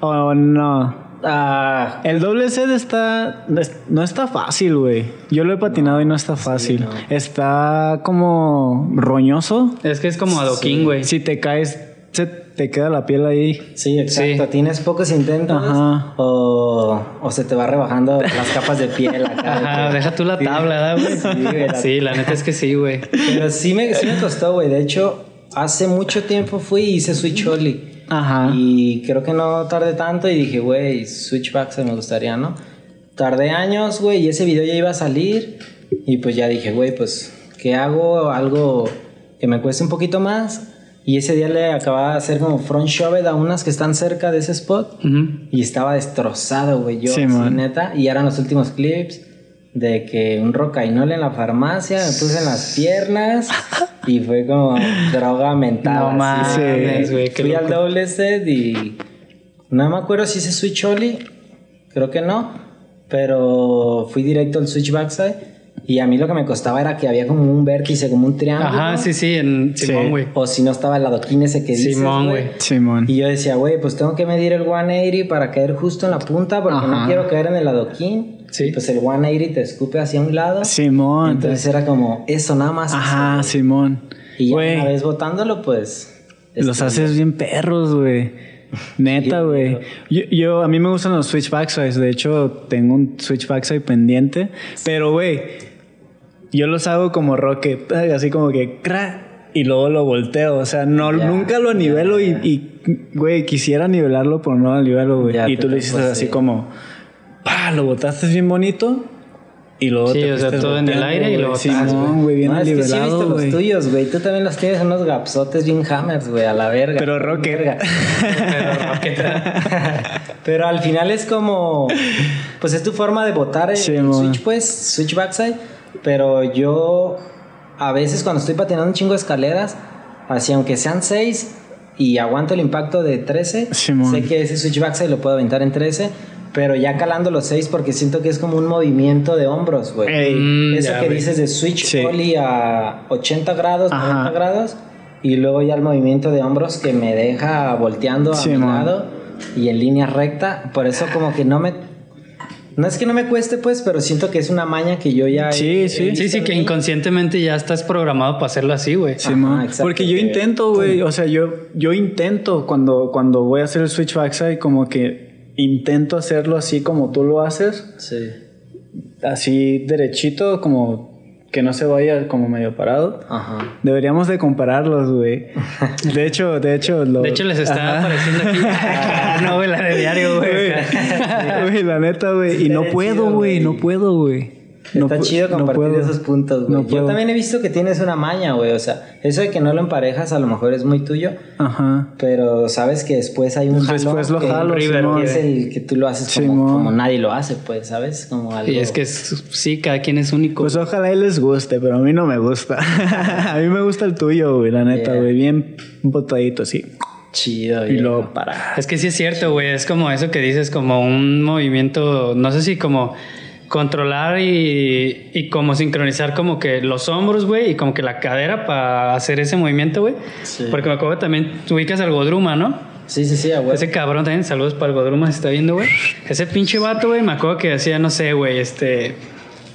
¿O no? Ah, El doble set está. No está fácil, güey. Yo lo he patinado y no está fácil. no. Está como roñoso. Es que es como adoquín, güey. Si te caes, se te queda la piel ahí. sí, exacto. Sí. Tienes pocos intentos Ajá. o, o se te va rebajando las capas de piel acá. Ajá, de deja tú la tabla, ¿verdad, güey? Sí, güey, la- Sí, la neta es que sí, güey. Pero sí me, sí me costó, güey. De hecho, hace mucho tiempo fui y hice Switch Only. Ajá. Y creo que no tardé tanto y dije, güey, Switchback se me gustaría, ¿no? Tardé años, güey, y ese video ya iba a salir. Y pues ya dije, güey, pues, ¿qué hago? Algo que me cueste un poquito más. Y ese día le acababa de hacer como front shove a unas que están cerca de ese spot. Y estaba destrozado, güey. Yo, Sí, así, neta. Y eran los últimos clips de que un rocainol en la farmacia, me puse en las piernas. y fue como droga mental. No mames, güey, Fui al doble set y. No me acuerdo si hice switch ollie. Creo que no. Pero fui directo al switch backside. Y a mí lo que me costaba era que había como un vértice, como un triángulo. Ajá, sí, sí, en Simón, güey. O si no estaba el adoquín ese que dices, Simón, güey. Simón. y yo decía, güey, pues tengo que medir el 180 para caer justo en la punta porque no Ajá. quiero caer en el adoquín. Sí. Pues el 180 te escupe hacia un lado. Simón. Entonces era como eso nada más. Ajá, eso, Simón. güey. y ya Güey, una vez botándolo, pues. los este, haces bien perros, güey. Neta, güey. Yo, yo- a mí me gustan los switch backsides. De hecho, tengo un switch backside pendiente. Pero, güey, yo los hago como rocket. Así como que, y luego lo volteo. O sea, no, nunca lo nivelo y, y, güey, quisiera nivelarlo, pero no lo nivelo, güey. Y tú lo hiciste así sí. como, pa, lo botaste bien bonito. Y luego Sí, te o sea, todo en el aire y botaste, Simón, güey, bien No, es que sí he visto los güey. tuyos, güey. Tú también los tienes unos gapsotes bien hammers, güey, a la verga. Pero rocket. Verga. Pero rocket. Pero al final es como. Pues es tu forma de botar el, Sí, switch, pues, switch backside. Pero yo. A veces cuando estoy patinando un chingo de escaleras, así aunque sean 6 y aguanto el impacto de 13, Sí, mon. sé que ese switch backside lo puedo aventar en 13. Pero ya calando los 6 porque siento que es como un movimiento de hombros, güey. Ey. Mm, Eso que dices de switch Sí. ollie a 80 grados, Ajá. 90 grados. Y luego ya el movimiento de hombros que me deja volteando a Sí, mi lado y en línea recta. Por eso como que no me... No es que no me cueste, pues, pero siento que es una maña que yo ya... he- Sí, he sí. visto Sí, sí, que inconscientemente ya estás programado para hacerlo así, güey. Simón. Ajá, exacto, Porque yo intento, güey. O sea, yo, yo intento cuando, cuando voy a hacer el switch backside, como que intento hacerlo así como tú lo haces, Sí. así derechito, como que no se vaya como medio parado. Ajá. Deberíamos de compararlos, güey. De hecho, de hecho, lo- De hecho, les está Ajá. apareciendo aquí. no, güey, la de diario, güey. La neta, güey. Y no puedo, güey. No puedo, güey. No Está chido no compartir puedo. esos puntos, güey. No yo también he visto que tienes una maña, güey. O sea, eso de que no lo emparejas a lo mejor es muy tuyo. Ajá. Pero sabes que después hay un jalón Después lo que- jalo, que Simón. es el que tú lo haces como, como nadie lo hace, pues, ¿sabes? Como algo... Y es que es- sí, cada quien es único. Pues ojalá y les guste, pero a mí no me gusta. a mí me gusta el tuyo, güey, la neta, Yeah. güey. Bien botadito, así. chido, Y luego para. Es que sí es cierto, güey. Es como eso que dices, como un movimiento, no sé si como controlar y, y como sincronizar como que los hombros, güey, y como que la cadera para hacer ese movimiento, güey. Sí. Porque me acuerdo también, tú ubicas al Godruma, ¿no? Sí, sí, sí, huevo. Ese cabrón también, saludos para el Godruma, se está viendo, güey. Ese pinche vato, güey, me acuerdo que hacía, no sé, güey, este.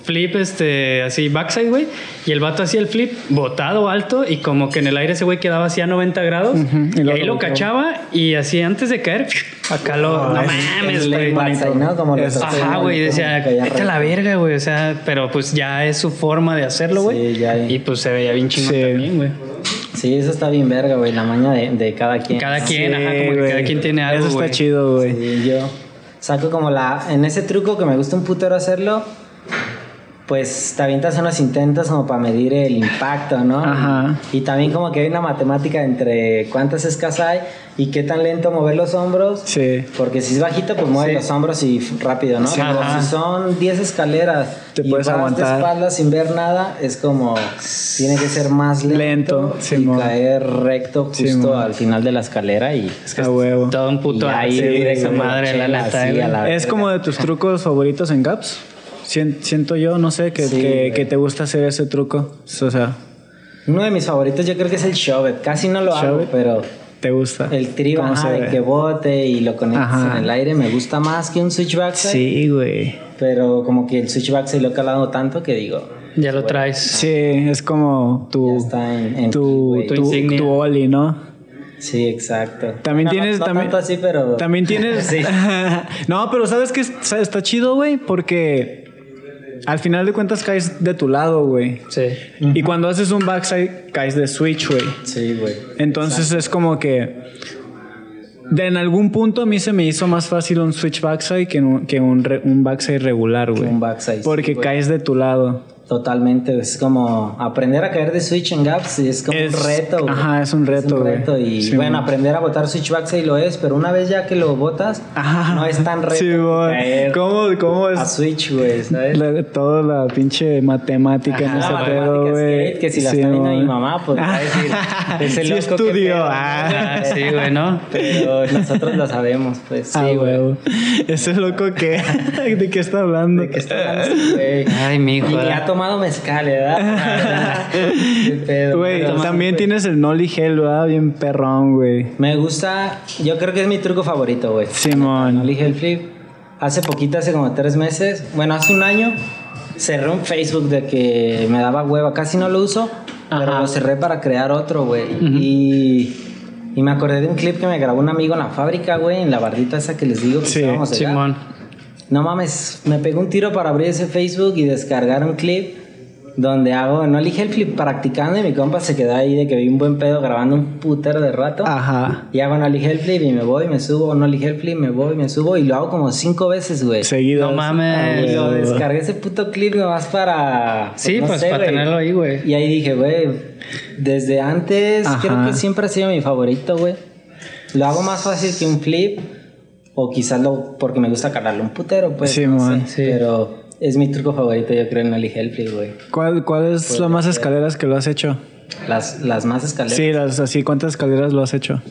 Flip, este, así, backside, güey. Y el vato hacía el flip botado alto y como que en el aire ese güey quedaba así a 90 grados. Y ahí lo cachaba y así antes de caer, acá lo. no es- mames, güey. ¿no? Como Es- Ajá, güey, decía, vete a la verga, güey. O sea, pero pues ya es su forma de hacerlo, güey. Sí, ya. Y pues se veía bien chingón Sí. también, güey. Sí, eso está bien verga, güey, la maña de, de cada quien. Cada quien, Sí, ajá, como que cada quien tiene algo, Eso está güey. chido, güey. Sí, yo saco como la... En ese truco que me gusta un putero hacerlo, pues te avientas unos intentos como para medir el impacto, ¿no? Ajá. Y también como que hay una matemática entre cuántas escas hay y qué tan lento mover los hombros. Sí. Porque si es bajito, pues mueve Sí. los hombros y rápido, ¿no? Sí, Pero ajá. si son 10 escaleras Te y puedes vas aguantar. de espaldas sin ver nada, es como tiene que ser más lento, Lento, y caer recto justo al final de la escalera y A huevo. Todo un puto Y ahí madre, la chela, neta, así, güey. a la- Es como de tus trucos favoritos en Gaps. Sien- Siento yo, no sé, que, Sí, que, te gusta hacer ese truco. O sea, uno de mis favoritos yo creo que es el shove. Casi no lo hago, pero te gusta. el trío ¿Cómo ajá, de que bote y lo conectas Ajá. en el aire me gusta más que un switchback. Sí, güey. Pero como que el switchback se lo he calado tanto que digo, Ya lo traes. Sí, es como tu. ya está en, en tu, tu tu, insignia. tu Oli, ¿no? Sí, exacto. También No, tienes. no también, tanto así, pero. También tienes. Sí. no, pero ¿sabes qué? Está chido, güey, porque al final de cuentas caes de tu lado, güey. Sí. Y cuando haces un backside, caes de switch, güey. Sí, güey. Entonces es como que. De en algún punto a mí se me hizo más fácil un switch backside que un, que un, re- un backside regular, güey. un backside, Porque caes de tu lado. Totalmente, es como aprender a caer de switch en gaps es como Es- un reto. güey. ajá, es un reto, un güey. reto y Sí, bueno, man. aprender a botar switchbacks ahí lo es, pero una vez ya que lo botas, Ajá. no es tan reto Sí, caer ¿Cómo, cómo es? a switch, güey, ¿sabes? La- toda la pinche matemática en Ajá, ese la pedo, güey. skate, que si la Sí, está viendo mi mamá, pues va a decir, ese Sí loco, estudió, pedo, ¿no? ah. Ah, sí, güey, ¿no? Pero nosotros lo sabemos, pues sí, Ah, güey. huevo. Ese loco que... ¿De qué está hablando? ¿De qué está hablando güey? Ay. Y ¿verdad? ha tomado mezcal, ¿verdad? Güey, pero- también tienes el Nolly Gel, ¿verdad? Bien perrón, güey. Me gusta, yo creo que es mi truco favorito, güey. Simón. No elige el flip. Hace poquito, hace como tres meses, bueno, hace un año, cerré un Facebook de que me daba hueva. Casi no lo uso, pero Ajá. lo cerré para crear otro, güey. y, y me acordé de un clip que me grabó un amigo en la fábrica, güey, en la bardita esa que les digo que Sí. Simón. No mames, me pegó un tiro para abrir ese Facebook y descargar un clip donde hago, no elige el flip practicando y mi compa se quedó ahí de que vi un buen pedo grabando un putero de rato. Ajá. Y hago no elige el flip y me voy, me subo, no elige el flip, me voy, me subo y lo hago como cinco veces, güey. Seguido. No mames. Y lo descargué ese puto clip nomás para... Sí, no pues sé, para güey. tenerlo ahí, güey. Y ahí dije, güey, desde antes Ajá. creo que siempre ha sido mi favorito, güey. Lo hago más fácil que un flip o quizás lo porque me gusta calarlo un putero, pues. Sí, no man. sé, Pero es mi truco favorito, yo creo, en el flip, güey. ¿Cuál, ¿Cuál es la más escaleras que lo has hecho? Las, las más escaleras. Sí, las así, ¿cuántas escaleras lo has hecho?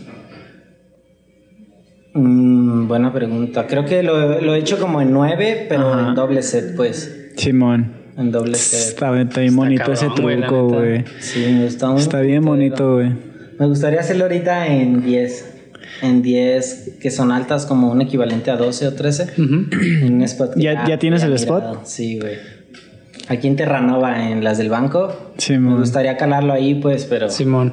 Mm, buena pregunta. Creo que lo, lo he hecho como en nueve, pero Ajá. en doble set, pues. Simón. En doble set. Está, está bien bonito ese cabrón, truco, güey. Sí, me gusta un Está bien bonito, güey. Me gustaría hacerlo ahorita en 10. En 10, que son altas como un equivalente a 12 o 13. En un spot. que ¿Ya- ya tienes el spot? Sí, güey. Aquí en Terranova, en las del banco. Me Simón. gustaría calarlo ahí, pues, pero Simón.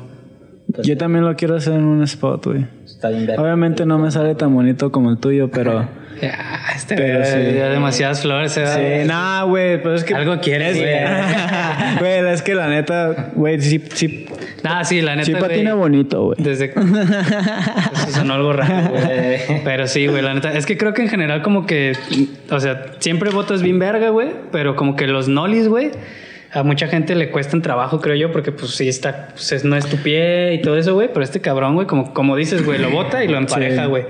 Pues, Yo también lo quiero hacer en un spot, güey. está bien verga. Obviamente no me sale tan bonito como el tuyo, pero... Ya, este Pero güey, sí. ya demasiadas flores, ¿eh? Sí, nah, güey, pero es que... Algo quieres, güey. Güey, es que la neta, güey, sí, sí, Nah, sí, la neta, sí patina bonito, güey. Desde... Eso sonó algo raro, güey. Pero sí, güey, la neta. Es que creo que en general como que... O sea, siempre botas bien verga, güey. Pero como que los nolis, güey... A mucha gente le cuestan trabajo, creo yo, porque pues sí está... Pues, es- no es tu pie y todo eso, güey. Pero este cabrón, güey, como, como dices, güey, lo bota y lo empareja, Sí. güey.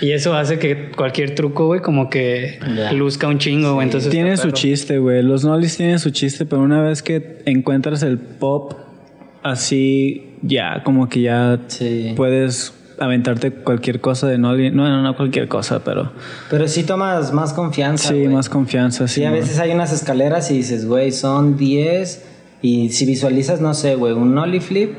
Y eso hace que cualquier truco, güey, como que luzca un chingo, güey. Entonces... Tiene su chiste, güey. Los nollies tienen su chiste, pero una vez que encuentras el pop así, ya, como que ya Sí. puedes aventarte cualquier cosa de. No, no, no cualquier cosa, pero Pero sí tomas más confianza. sí, más confianza. Sí, Sí, a veces hay unas escaleras y dices, güey, son 10. Y si visualizas, no sé, güey, un ollie flip.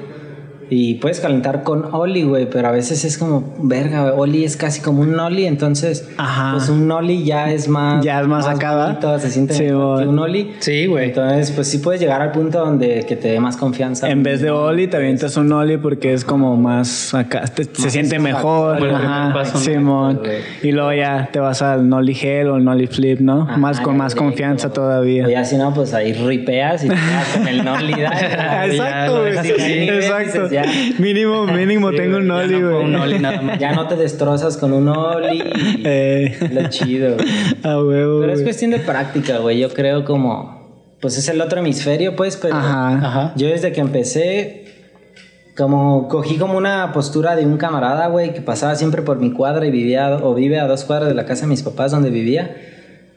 Y puedes calentar con ollie, güey, pero a veces es como, verga, güey, ollie es casi como un ollie, entonces, Ajá. pues un ollie ya es más... Ya es más bonito, se siente Sí, mejor que güey. un ollie. Sí, güey. Entonces, pues sí puedes llegar al punto donde que te dé más confianza. En vez de Oli, te avientas un Oli porque es como más acá, te- se siente mejor. Ajá. Simón. Y luego ya te vas al Nolly Gel o el Nolly Flip, ¿no? Ajá, más con más confianza todavía. ya si no, pues ahí ripeas y te quedas con el nollie. ya Exacto, güey. así, Exacto. Ya. Mínimo, mínimo tengo un Ya no Nolly, fue güey. un Oli nada más. Ya no te destrozas con un ollie. y Eh, Lo chido, güey. a huevo. Pero es güey. cuestión de práctica, güey. Yo creo como... Pues es el otro hemisferio, pues, pero... Ajá. Ajá. Yo desde que empecé... Como cogí como una postura de un camarada, güey, que pasaba siempre por mi cuadra y vivía o vive a dos cuadras de la casa de mis papás donde vivía.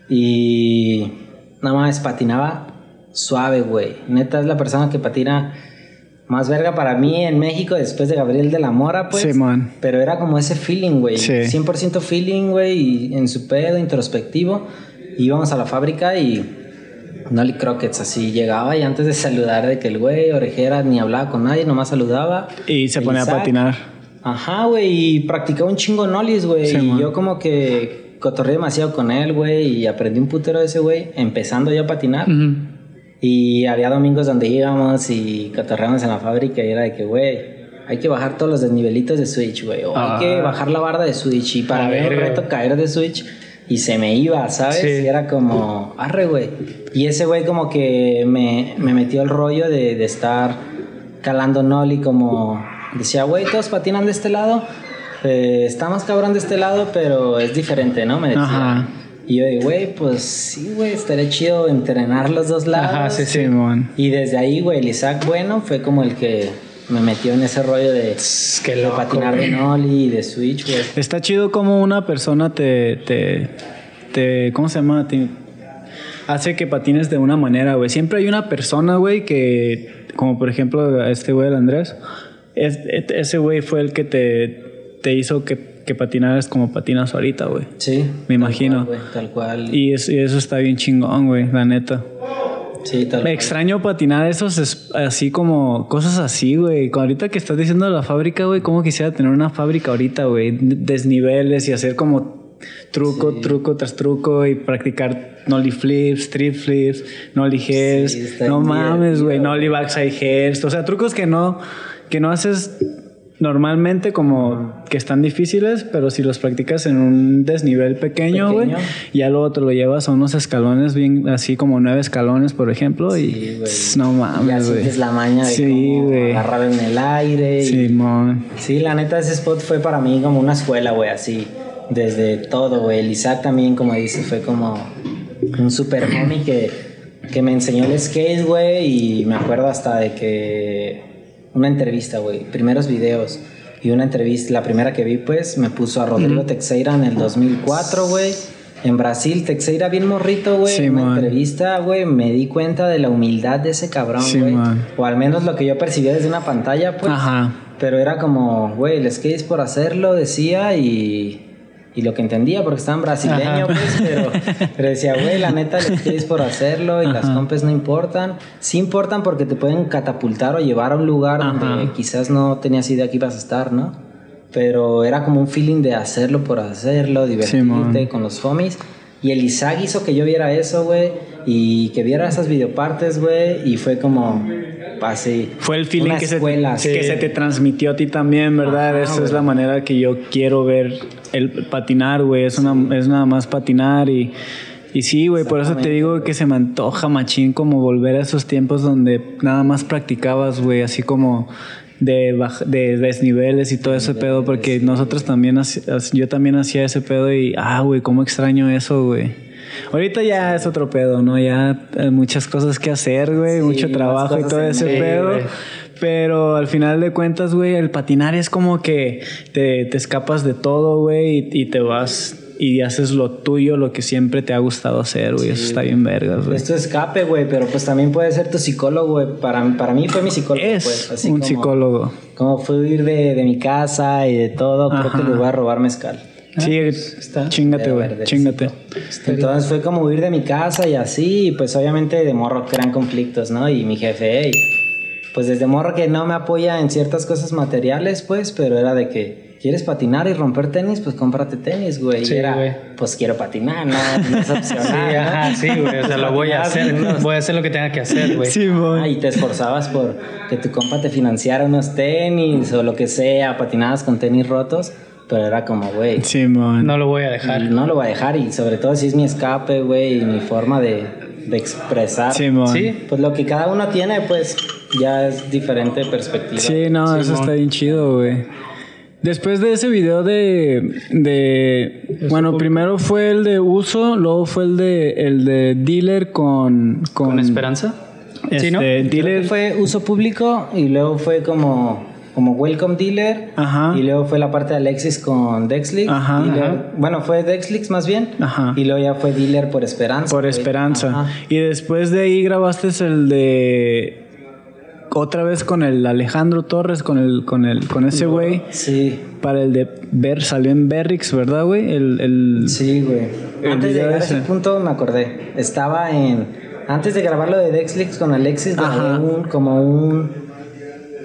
Y nada más patinaba suave, güey. Neta es la persona que patina más verga para mí en México después de Gabriel de la Mora, pues. Simón. Pero era como ese feeling, güey. Sí. 100% feeling, güey, y en su pedo, introspectivo. Íbamos a la fábrica y Nolly Crockets así llegaba y antes de saludar de que el güey, orejera, ni hablaba con nadie, nomás saludaba. Y se El pone a Isaac. patinar. Ajá, güey, y practicaba un chingo Nollies, güey. Sí, y man. yo como que cotorreé demasiado con él, güey, y aprendí un putero de ese güey, empezando ya a patinar. Ujú. Y había domingos donde íbamos y cotorreamos en la fábrica y era de que, güey, hay que bajar todos los desnivelitos de Switch, güey. O Ah. hay que bajar la barda de Switch. Y para mí verga. reto caer de Switch y se me iba, ¿sabes? Sí. Y era como, arre, güey. Y ese güey como que me, me metió el rollo de, de estar calando Nolly como... Decía, güey, todos patinan de este lado. eh, está más cabrón de este lado, pero es diferente, ¿no? Me decía. Ajá. Y yo digo, güey, pues sí, güey, estaría chido entrenar los dos lados. Ajá, sí, sí. Simón. Y desde ahí, güey, el Isaac Bueno fue como el que me metió en ese rollo de, Qué de loco. patinar de Nolly y de Switch, güey. Está chido como una persona te, te, te ¿cómo se llama? Te- hace que patines de una manera, güey. Siempre hay una persona, güey, que, como por ejemplo este güey, el Andrés, es- ese güey fue el que te, te hizo que, que patinaras como patinas ahorita, güey. Sí. Me imagino. Tal cual, güey, tal cual. Y, es- y eso está bien chingón, güey, la neta. sí, tal Me cual. extraño patinar esos es- así como cosas así, güey. Con- Ahorita que estás diciendo la fábrica, güey, cómo quisiera tener una fábrica ahorita, güey. Desniveles y hacer como truco, truco tras truco y practicar nollie flips, trip flips, nollie heads. Sí, no mames, güey. nollie backside heads. O sea, trucos que no, que no haces normalmente como que están difíciles, pero si los practicas en un desnivel pequeño, güey, ya luego te lo llevas a unos escalones bien, así como nueve escalones, por ejemplo, Sí, y tss, no mames, güey. sientes la maña de Sí, agarrar en el aire. y- Simón. Sí, la neta, ese spot fue para mí como una escuela, güey, así. Desde todo, güey. El Isaac también, como dices, fue como un super homie que, que me enseñó el skate, güey. Y me acuerdo hasta de que una entrevista, güey. Primeros videos. Y una entrevista, la primera que vi, pues, me puso a Rodrigo Teixeira en el 2004, güey. En Brasil, Teixeira bien morrito, güey. Sí, en una entrevista, güey, me di cuenta de la humildad de ese cabrón, Sí, güey. man. o al menos lo que yo percibía desde una pantalla, pues. Ajá. Pero era como, güey, el skate es por hacerlo, decía, y, y lo que entendía, porque estaba en brasileño, pues, pero, pero decía, güey, la neta, el skate es por hacerlo y las Ajá. compes no importan. Sí importan porque te pueden catapultar o llevar a un lugar Ajá. donde quizás no tenías idea que ibas a estar, ¿no? Pero era como un feeling de hacerlo por hacerlo, divertirte Simón. con los homies. Y el Isaac hizo que yo viera eso, güey, y que viera esas videopartes, güey, y fue como, así. Fue el feeling que, se, que se te transmitió a ti también, ¿verdad? Ajá, Esa es la manera que yo quiero ver el patinar, güey. Es, una, es nada más patinar y... Y sí, güey, por eso te digo que se me antoja, machín, como volver a esos tiempos donde nada más practicabas, güey, así como de, de desniveles y todo ese pedo, porque nosotros también, yo también hacía ese pedo y, ah, güey, cómo extraño eso, güey. Ahorita ya es otro pedo, ¿no? Ya hay muchas cosas que hacer, güey, Sí, mucho trabajo y todo ese medio, pedo. Pero al final de cuentas, güey, el patinar es como que te, te escapas de todo, güey, y, y te vas y haces lo tuyo, lo que siempre te ha gustado hacer, güey. Eso está bien vergas, güey. Es tu escape, güey, pero pues también puede ser tu psicólogo, güey. Para, para mí fue mi psicólogo, Es pues. Así un como, psicólogo. Como fue huir de, de mi casa y de todo, creo que le voy a robar mezcal. Sí, está. chingate, güey, chingate. Entonces fue como huir de mi casa y así, y pues obviamente de morro crean conflictos, ¿no? Y mi jefe, pues desde morro que no me apoya en ciertas cosas materiales, pues, pero era de que, ¿quieres patinar y romper tenis? Pues cómprate tenis, güey. Sí, y era, güey. pues quiero patinar, no, no es Sí, opcional. ¿no? ajá, sí, güey. O sea, lo voy a hacer. Voy a hacer lo que tenga que hacer, güey. Simón. Ah, y te esforzabas por que tu compa te financiara unos tenis o lo que sea, patinabas con tenis rotos, pero era como, güey, Simón. No lo voy a dejar. no lo voy a dejar y sobre todo si es mi escape, güey, y mi forma de, de expresar. Simón. Sí. Pues lo que cada uno tiene, pues ya es diferente perspectiva. Sí, no, eso está bien chido, güey. Después de ese video de, de bueno, primero fue el de uso, luego fue el de el de dealer con con, ¿Con esperanza? Este, Sí, ¿no? Creo dealer que fue uso público y luego fue como, como Welcome Dealer. Ajá. Y luego fue la parte de Alexis con Dexlix. Ajá. Bueno, fue Dexlix más bien. Ajá. Y luego ya fue Dealer por Esperanza. por güey. Esperanza. Ajá. Y después de ahí grabaste el de otra vez con el Alejandro Torres con el con el con ese güey Sí. para el de ver salió en Berrix, ¿verdad, güey? El, el Sí, güey. Antes de llegar a ese punto me acordé. Estaba en. Antes de grabar lo de Dexlix con Alexis, grabé un, como un.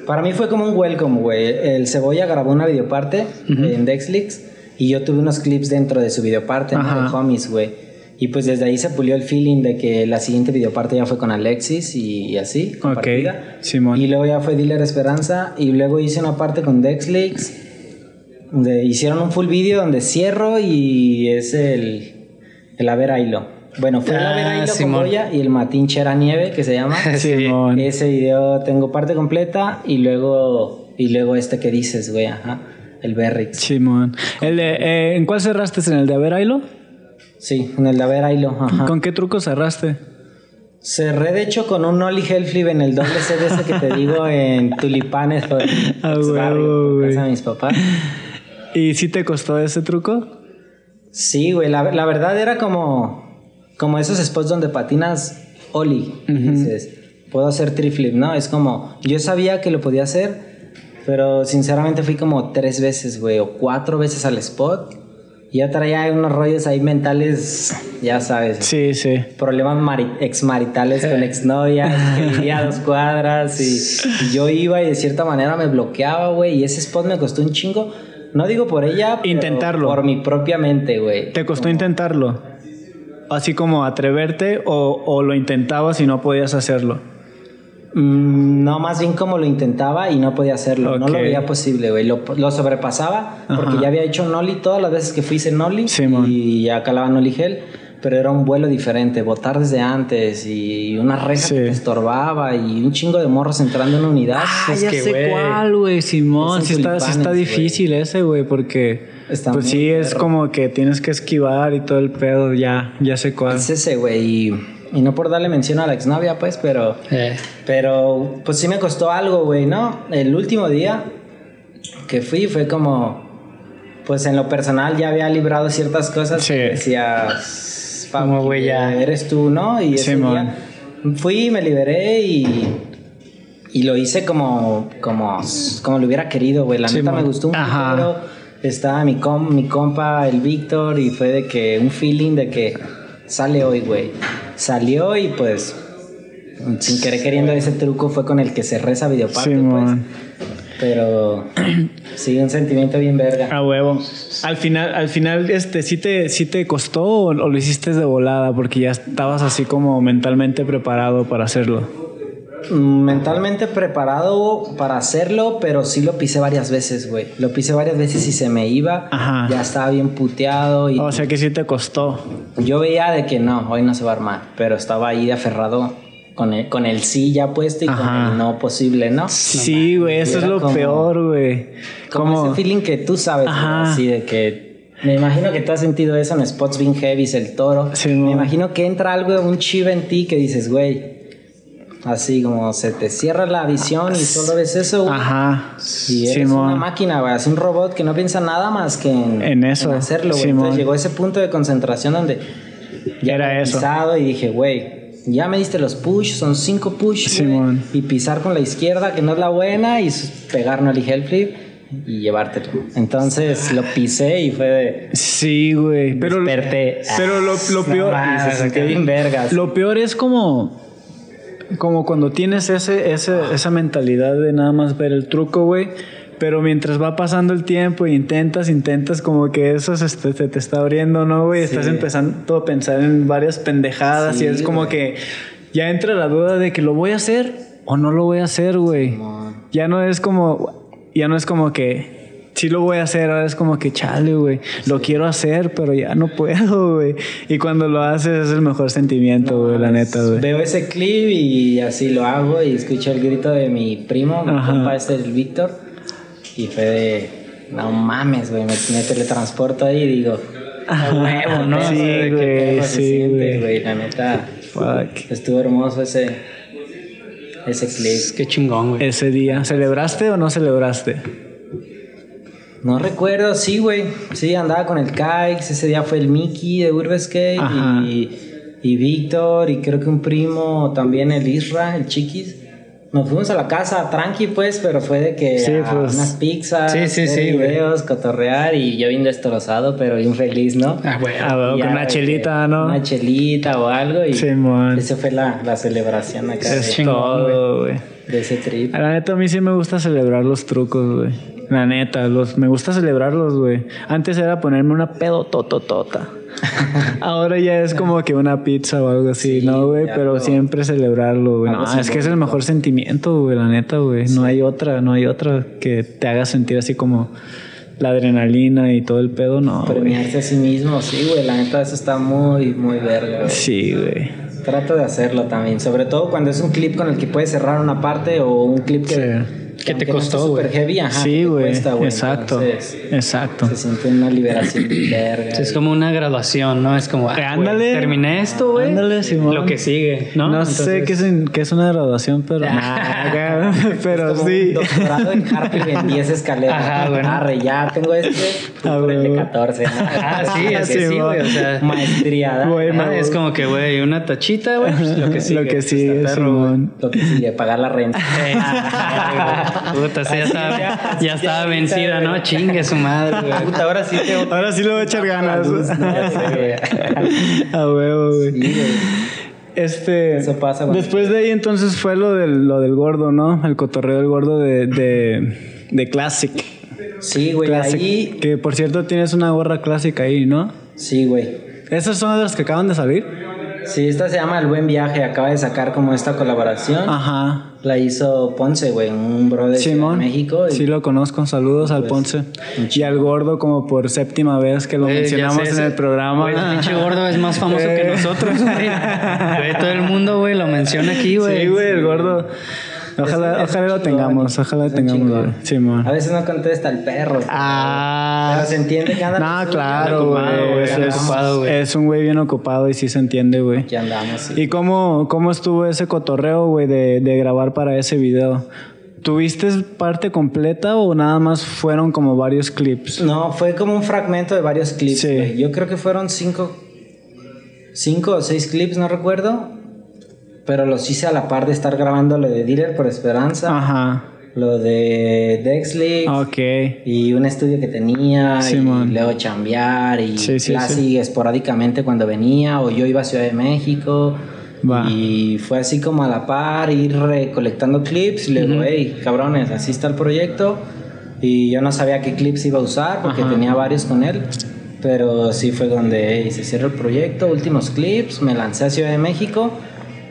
Para mí fue como un welcome, güey. El Cebolla grabó una videoparte en Dexlix y yo tuve unos clips dentro de su videoparte, ¿no? De homies, güey. Y pues desde ahí se pulió el feeling de que la siguiente videoparte ya fue con Alexis y, y así, compartida. Simón. Y luego ya fue Dealer Esperanza. Y luego hice una parte con Dexlix. Donde hicieron un full video donde cierro y es el, el Haber Ailo. Bueno, fue el Ah, Haber Ailo con. Goya y el Matín Chera Nieve, que se llama. Simón. Ese video tengo parte completa y luego, y luego este que dices, güey, ajá. El Berrix. Simón. El de, eh, ¿En cuál cerraste? ¿En el de Averailo? Sí, en el de Aver Ailo. Ajá. ¿Con qué truco cerraste? Cerré de hecho con un Nolly Hellflip en el doble CDS que te digo en Tulipanes por Ah, barrio, casa de mis papás. ¿Y si te costó ese truco? Sí, güey, la, la verdad era como, como esos spots donde patinas Oli. y Dices, puedo hacer triflip, ¿no? Es como, yo sabía que lo podía hacer, pero sinceramente fui como tres veces, güey, o cuatro veces al spot. Y ya traía unos rollos ahí mentales, ya sabes. Sí, sí. Problemas mari- exmaritales con exnovias, que vivía a dos cuadras y, y yo iba y de cierta manera me bloqueaba, güey, y ese spot me costó un chingo. No digo por ella, pero Intentarlo. por mi propia mente, güey. ¿Te costó intentarlo? Así como atreverte o, o lo intentabas y no podías hacerlo. Mm, no, más bien como lo intentaba y no podía hacerlo. No lo veía posible, güey. Lo, lo sobrepasaba porque Ajá. ya había hecho Nolly todas las veces que fui hice Nolly Simón. y ya calaba Nolly Gel. Pero era un vuelo diferente, botar desde antes y una reja Sí. que te estorbaba y un chingo de morros entrando en unidad. Ah, es ya que, sé güey. cuál, güey, Simón. Sí en está, sí está difícil ese, güey, porque Está pues sí es perro. como que tienes que esquivar y todo el pedo. Ya, ya sé cuál. Es ese, güey. Y, y no por darle mención a la exnovia, pues, pero... Eh, Pero pues sí me costó algo, güey, ¿no? El último día que fui fue como, pues en lo personal ya había librado ciertas cosas. Sí. que Decías, Como, güey, ya. Eres tú, ¿no? Y ese Simón. día fui, me liberé y... Y lo hice como, como, como lo hubiera querido, güey. La neta Simón. me gustó un Ajá. Estaba mi, com, mi compa, el Víctor, y fue de que un feeling de que sale hoy, güey. Salió y pues sin querer queriendo ese truco fue con el que cerré esa videoparte, pues. Pero sí, un sentimiento bien verga. A huevo. Al final, al final, este, ¿sí te, sí te costó o, o lo hiciste de volada? Porque ya estabas así como mentalmente preparado para hacerlo. Mm, Mentalmente preparado para hacerlo, pero sí lo pisé varias veces, güey. Lo pisé varias veces y se me iba. Ajá. Ya estaba bien puteado y O sea que sí te costó. yo veía de que no, hoy no se va a armar. Pero estaba ahí de aferrado con el, con el sí ya puesto y Ajá. con el no posible, ¿no? Sí, güey, eso es lo como- peor, güey. Como Como, ese feeling que tú sabes, güey, Ajá. así de que me imagino que tú has sentido eso en spots bien heavy, el toro. Sí, me imagino que entra algo, un chiva en ti que dices, güey, así como se te cierra la visión y solo ves eso, güey. Ajá. Y eres Simón. una máquina, güey, así un robot que no piensa nada más que en, En eso, hacerlo, güey. Simón. Entonces llegó ese punto de concentración donde ya Era eso. y dije, güey, ya me diste los push, son cinco push, Simón. y pisar con la izquierda, que no es la buena, y pegar no el flip y llevártelo. Entonces lo pisé y fue de... Sí, güey. Pero, Desperté. pero lo, lo No peor. bien vergas. Lo peor es como. Como cuando tienes ese, ese, esa mentalidad de nada más ver el truco, güey. Pero mientras va pasando el tiempo e intentas, intentas, como que eso se, te, se te está abriendo, ¿no, güey? Estás empezando a pensar en varias pendejadas Sí, y es como que ya entra la duda de que lo voy a hacer o no lo voy a hacer, güey. Ya no es como, ya no es como que sí lo voy a hacer, ahora es como que chale, güey. Lo quiero hacer, pero ya no puedo, güey. Y cuando lo haces es el mejor sentimiento, güey, la neta, güey. Veo ese clip y así lo hago y escucho el grito de mi primo, mi Ajá. compa este, el Víctor. Y fue de, no mames, güey, me, me teletransporto ahí y digo, a huevo, ¿no? Sí, qué güey, se sí, siente, güey. La neta, Fuck. estuvo hermoso ese, ese clip. qué chingón, güey. Ese día, ¿celebraste o no celebraste? No recuerdo, sí, güey. Sí, andaba con el Kikes. Ese día fue el Mickey de Urbeskate y, y Víctor y creo que un primo también, el Isra, el Chiquis. Nos fuimos a la casa tranqui, pues, pero fue de que Sí, a pues. unas pizzas, Sí, güey. videos, cotorrear y yo bien destrozado, pero bien feliz, ¿no? Ah. Ah, Y con una chelita, que- ¿no? Una chelita o algo y esa fue la, la celebración acá Es de, chingón, todo, güey. de ese trip. La neta, a mí sí me gusta celebrar los trucos, güey. La neta, los, me gusta celebrarlos, güey. Antes era ponerme una pedo tototota. Ahora ya es como que una pizza o algo así, Sí, ¿no, güey? Pero siempre celebrarlo, güey. No, es que es el mejor sentimiento, güey, la neta, güey. No hay otra, no hay otra que te haga sentir así como la adrenalina y todo el pedo, no. Premiarse a sí mismo, sí, güey. La neta, eso está muy, muy verga, güey. Sí, güey. Trato de hacerlo también, sobre todo cuando es un clip con el que puedes cerrar una parte o un clip que, ¿Qué te no costó, güey? súper heavy, ajá, sí, ¿qué te güey. cuesta, güey? Exacto. Entonces, Exacto. se siente una liberación de verga. Es como una graduación, ¿no? Es como, ah, güey, Ándale. terminé esto, güey. Ándale, Simón. Lo que sigue, ¿no? No, sé Entonces- qué es, en- qué es una graduación, pero. Nah, pero Como sí. Un doctorado en Harvard en 10 escaleras. Ajá, güey. Arre, ya tengo este, tú Ah, por el de güey. 14, ¿no? Ah, sí, es que Sí, güey. O sea, Maestría, ¿da? Güey, ah, es como que, güey, una tachita, güey. pues, lo que sigue. Lo que sigue, Está perro, güey. Simón. Lo que sigue, pagar la renta. Puta, sí, ya estaba, ya estaba vencida, ¿no? Chingue su madre, güey. Puta, ahora sí tengo Ahora sí le voy a echar ganas. Ya sé, güey. A huevo, güey. Sí, güey. Este. Eso pasa cuando- Después de ahí, entonces fue lo del, lo del gordo, ¿no? El cotorreo del gordo de, de, de Classic. Sí, güey, Classic. ahí. Que por cierto tienes una gorra clásica ahí, ¿no? Sí, güey. ¿Esas son de las que acaban de salir? Sí, esta se llama El Buen Viaje. Acaba de sacar como esta colaboración. Ajá. La hizo Ponce, güey, un bro de Ciudad de Simón. México. y- Sí, lo conozco. Saludos al Pues, Ponce. Y al gordo, como por séptima vez que lo Eh, mencionamos sé, en ese- el programa. Güey, el pinche gordo es más famoso que nosotros, güey. Güey, todo el mundo, güey, lo menciona aquí, güey. Sí, güey, el gordo. Ojalá, Es ojalá es lo tengamos, ojalá lo tengamos, güey. Simón. A veces no contesta el perro. Ah. Pero se entiende que anda. No, claro, güey. Es, un güey bien ocupado y sí se entiende, güey. Aquí andamos. sí. ¿Y cómo, cómo estuvo ese cotorreo, güey, de, de grabar para ese video? ¿Tuviste parte completa o nada más fueron como varios clips? No, fue como un fragmento de varios clips. Sí. Yo creo que fueron cinco, cinco o seis clips, no recuerdo. Pero los hice a la par de estar grabando lo de Dealer por Esperanza, Ajá. lo de Dexley Ok. y un estudio que tenía Simón. y luego chambear y Sí, sí, esporádicamente cuando venía o yo iba a Ciudad de México. Va. Y fue así como a la par, ir recolectando clips y luego, hey, cabrones, así está el proyecto. Y yo no sabía qué clips iba a usar porque Ajá. tenía varios con él. Pero sí fue donde hey, se cierra el proyecto, últimos clips, me lancé a Ciudad de México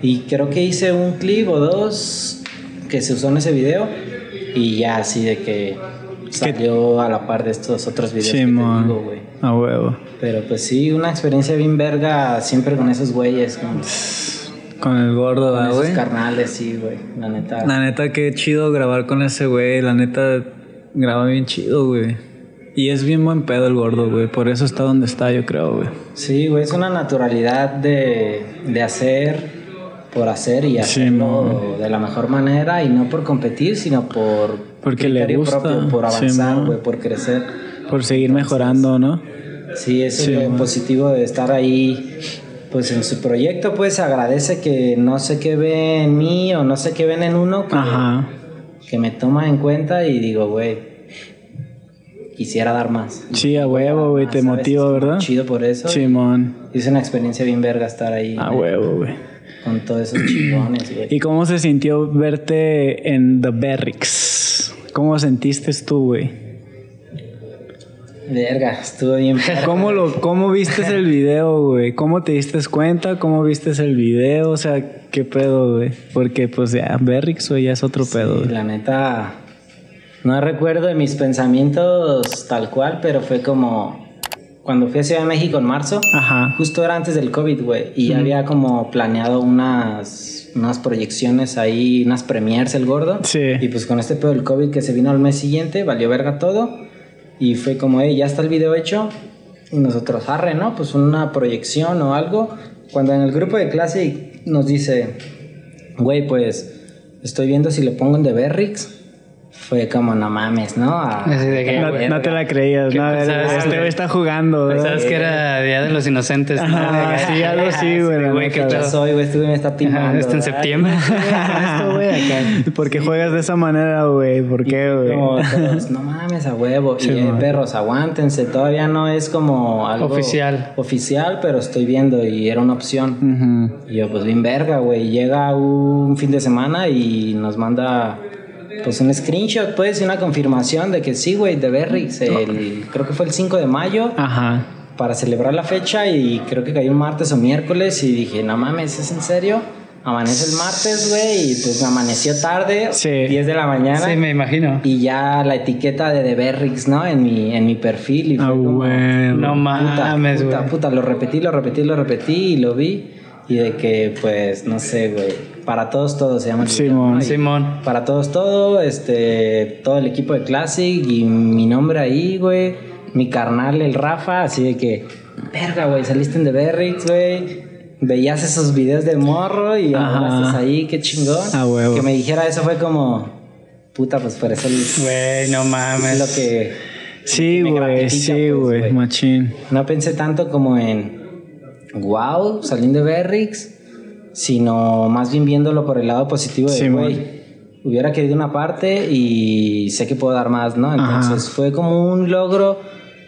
y creo que hice un clip o dos que se usó en ese video y ya así de que salió a la par de estos otros videos que digo, güey. A huevo. Pero pues sí, una experiencia bien verga siempre con esos güeyes, con, Con el gordo, con ¿verdad, esos güey? carnales, sí, güey, la neta. La neta, qué chido grabar con ese güey. La neta, graba bien chido, güey. Y es bien buen pedo el gordo, güey. Por eso está donde está, yo creo, güey. Sí, güey, es una naturalidad de, de hacer por hacer y hacerlo de la mejor manera y no por competir, sino por Porque le gusta, propio, por sí, avanzar, mo. güey, por crecer. Por seguir mejorando, ¿no? Sí, eso Sí, es lo positivo de estar ahí. Pues en su proyecto, pues agradece que no sé qué ve en mí o no sé qué ven en uno que, Ajá. que me toma en cuenta y digo, güey, quisiera dar más. Sí, a huevo, güey. Te motiva, ¿verdad? Chido por eso. Simón. Es una experiencia bien verga estar ahí A huevo, güey. Con todos esos chingones, güey. ¿Y cómo se sintió verte en The Berrix? ¿Cómo sentiste tú, güey? Verga, estuvo bien. ¿Cómo, lo, ¿Cómo viste el video, güey? ¿Cómo te diste cuenta? ¿Cómo viste el video? O sea, ¿qué pedo, güey? Porque, pues, ya, Berrix, güey, ya es otro pedo, güey. la neta, no recuerdo de mis pensamientos tal cual, pero fue como cuando fui a Ciudad de México en marzo, Ajá. justo era antes del COVID, güey, y ya había como planeado unas, unas proyecciones ahí, unas premiers el gordo. Sí. Y pues con este pedo del COVID que se vino al mes siguiente, valió verga todo. Y fue como, hey, ya está el video hecho. Y nosotros, arre, ¿no? Pues una proyección o algo. Cuando en el grupo de clase nos dice, güey, pues estoy viendo si le pongo en The Berrix. Fue como, no mames, ¿no? A- Así de que, No, te la creías, ¿Qué ¿no? pensabas, Este güey? está jugando, ¿verdad? Sabes que era Día de los Inocentes, ¿no? Ajá, sí, algo así, güey. Güey, qué pedo. soy, güey, este güey me está timando. Esto en septiembre. ¿Por qué juegas de esa manera, güey? ¿Por qué, güey? Como todos, no mames, a huevo. Sí, y eh, perros, aguántense. Todavía no es como algo Oficial. Oficial, pero estoy viendo y era una opción. Y yo, pues bien verga, güey. Llega un fin de semana y nos manda pues un screenshot, pues, y una confirmación de que sí, güey, de Berrix. El, creo que fue el 5 de mayo Ajá. para celebrar la fecha y creo que cayó un martes o miércoles y dije, no mames, ¿es en serio? Amanece el martes, güey, y pues amaneció tarde, Sí. 10 de la mañana. Sí, me imagino. Y ya la etiqueta de The Berrix, ¿no? En mi, en mi perfil. Y fue Ah, como, güey. No puta, mames, puta, güey. puta, lo repetí, lo repetí, lo repetí y lo vi. y de que, pues, no sé, güey, para todos, todos se llama. Simón. Simón. Para todos, todo, este, todo el equipo de Classic y mi nombre ahí, güey, mi carnal, el Rafa, así de que, verga, güey, saliste en The Berrix, güey. Veías esos videos de morro y estás ahí, qué chingón. A huevo. Que me dijera eso fue como, puta, pues por eso Güey, no mames. es lo que Sí, güey, sí, pues, güey, machín. no pensé tanto como en wow, saliendo de Berrix, sino más bien viéndolo por el lado positivo de Sí, güey. man. Hubiera querido una parte y sé que puedo dar más, ¿no? Entonces Ajá. fue como un logro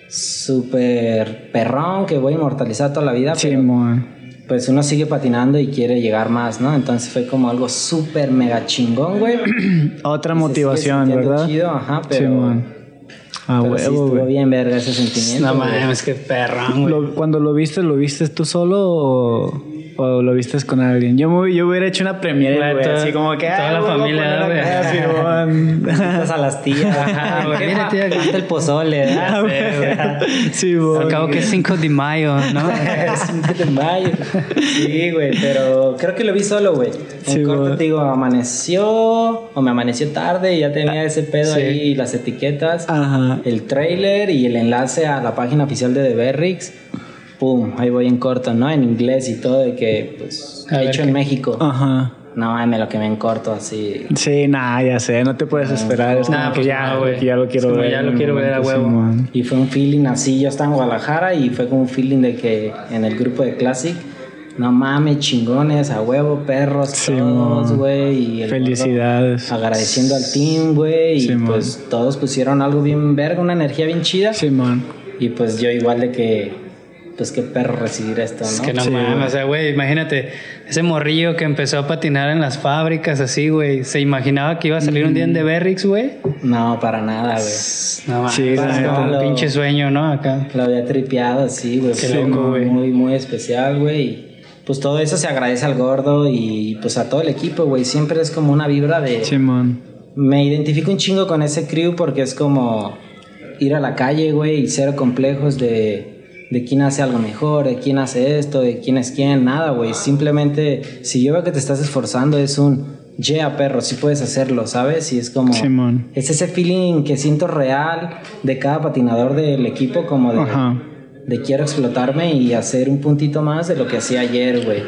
súper perrón que voy a inmortalizar toda la vida, pero Simón. pues uno sigue patinando y quiere llegar más, ¿no? Entonces fue como algo súper mega chingón, güey. Otra motivación, ¿verdad? chido, ajá, pero, Simón. A pero sí huevo, estuvo güey. bien verga ese sentimiento. No mames, qué perrón, güey. Lo- cuando lo viste, ¿lo viste tú solo o, o lo viste con alguien? Yo, me- yo hubiera hecho una premiere, Güey, güey, toda- así como que... toda ah, la familia, güey. a las tías. Ajá, güey. Mira, tía, canta el pozole. Ah, ¿verdad? güey. Simón. Al cabo que es 5 de mayo, ¿no? Es un de mayo. Sí, güey, pero creo que lo vi solo, güey. En Sí, corto güey. te digo, amaneció o me amaneció tarde y ya tenía ese pedo Sí. ahí, las etiquetas, Ajá. el trailer y el enlace a la página oficial de The Berrix. Pum, ahí voy en corto, ¿no? En inglés y todo, de que, pues, A hecho qué- en México. Ajá. No, me lo que me en corto así. Sí, nada, ya sé, no te puedes esperar. Es Nah, como que pues ya, no, güey. ya lo quiero Es como ver. ya lo quiero ver a huevo. Y fue un feeling así, yo estaba en Guadalajara y fue como un feeling de que en el grupo de Classic, no mames, chingones, a huevo, perros, Sí, todos, güey. Felicidades. gordo Agradeciendo al team, güey. Y Sí, pues todos pusieron algo bien verga, una energía bien chida. Simón. Y pues yo igual de que, pues qué perro recibir esto, ¿no? Es que no Sí, mames, o sea, güey, imagínate, ese morrillo que empezó a patinar en las fábricas así, güey, se imaginaba que iba a salir un día en The Berrix, güey. No, para nada, güey. No mames, Sí, es como un pinche sueño, ¿no? Acá. Lo había tripeado así, güey. Qué loco, güey. Muy, muy especial, güey. Pues todo eso se agradece al gordo y pues a todo el equipo, güey. Siempre es como una vibra de... Simón. Me identifico un chingo con ese crew porque es como ir a la calle, güey, y cero complejos de, de quién hace algo mejor, de quién hace esto, de quién es quién, nada, güey. Simplemente, si yo veo que te estás esforzando, es un, yeah, perro, sí puedes hacerlo, ¿sabes? Y es como... Simón. Es ese feeling que siento real de cada patinador del equipo, como de... Ajá. De quiero explotarme y hacer un puntito más de lo que hacía ayer, güey.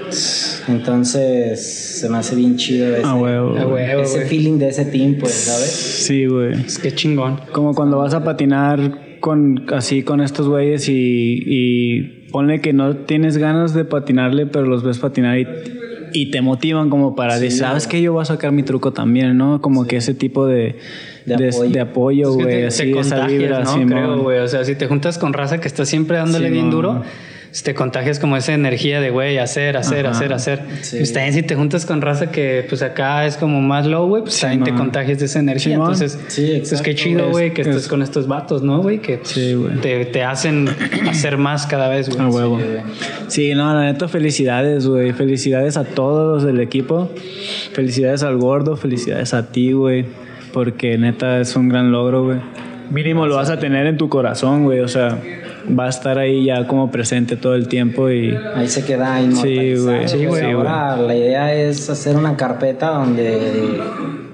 Entonces, se me hace bien chido ese, A huevo. A huevo, ese feeling de ese team, pues, ¿sabes? Sí, güey. Es que chingón. Como cuando vas a patinar con así con estos güeyes y, y ponle que no tienes ganas de patinarle, pero los ves patinar y, y te motivan como para decir, sabes que yo voy a sacar mi truco también, ¿no? Como que ese tipo de, De de, apoyo. de apoyo, Es que güey, te, así, te esa vibra, ¿no? Creo, güey. O sea, si te juntas con raza que está siempre dándole bien duro, te contagias como esa energía de, güey, hacer, hacer, Ajá. hacer, hacer. Sí. Pues también si te juntas con raza que, pues acá es como más low, güey, pues también te contagias de esa energía. Entonces, Sí, pues qué chido, güey. que Es- estés es- con estos vatos, ¿no, güey? Que Sí, güey. te, te hacen hacer más cada vez, güey. A huevo. Sí, no, la neta, felicidades, güey. Felicidades a todos los del equipo. Felicidades al gordo, felicidades a ti, güey. Porque neta es un gran logro, güey. Mínimo lo vas a tener en tu corazón, güey. O sea, va a estar ahí ya como presente todo el tiempo y... Ahí se queda inmortalizado. güey. Sí, güey. Pues Ahora la idea es hacer una carpeta donde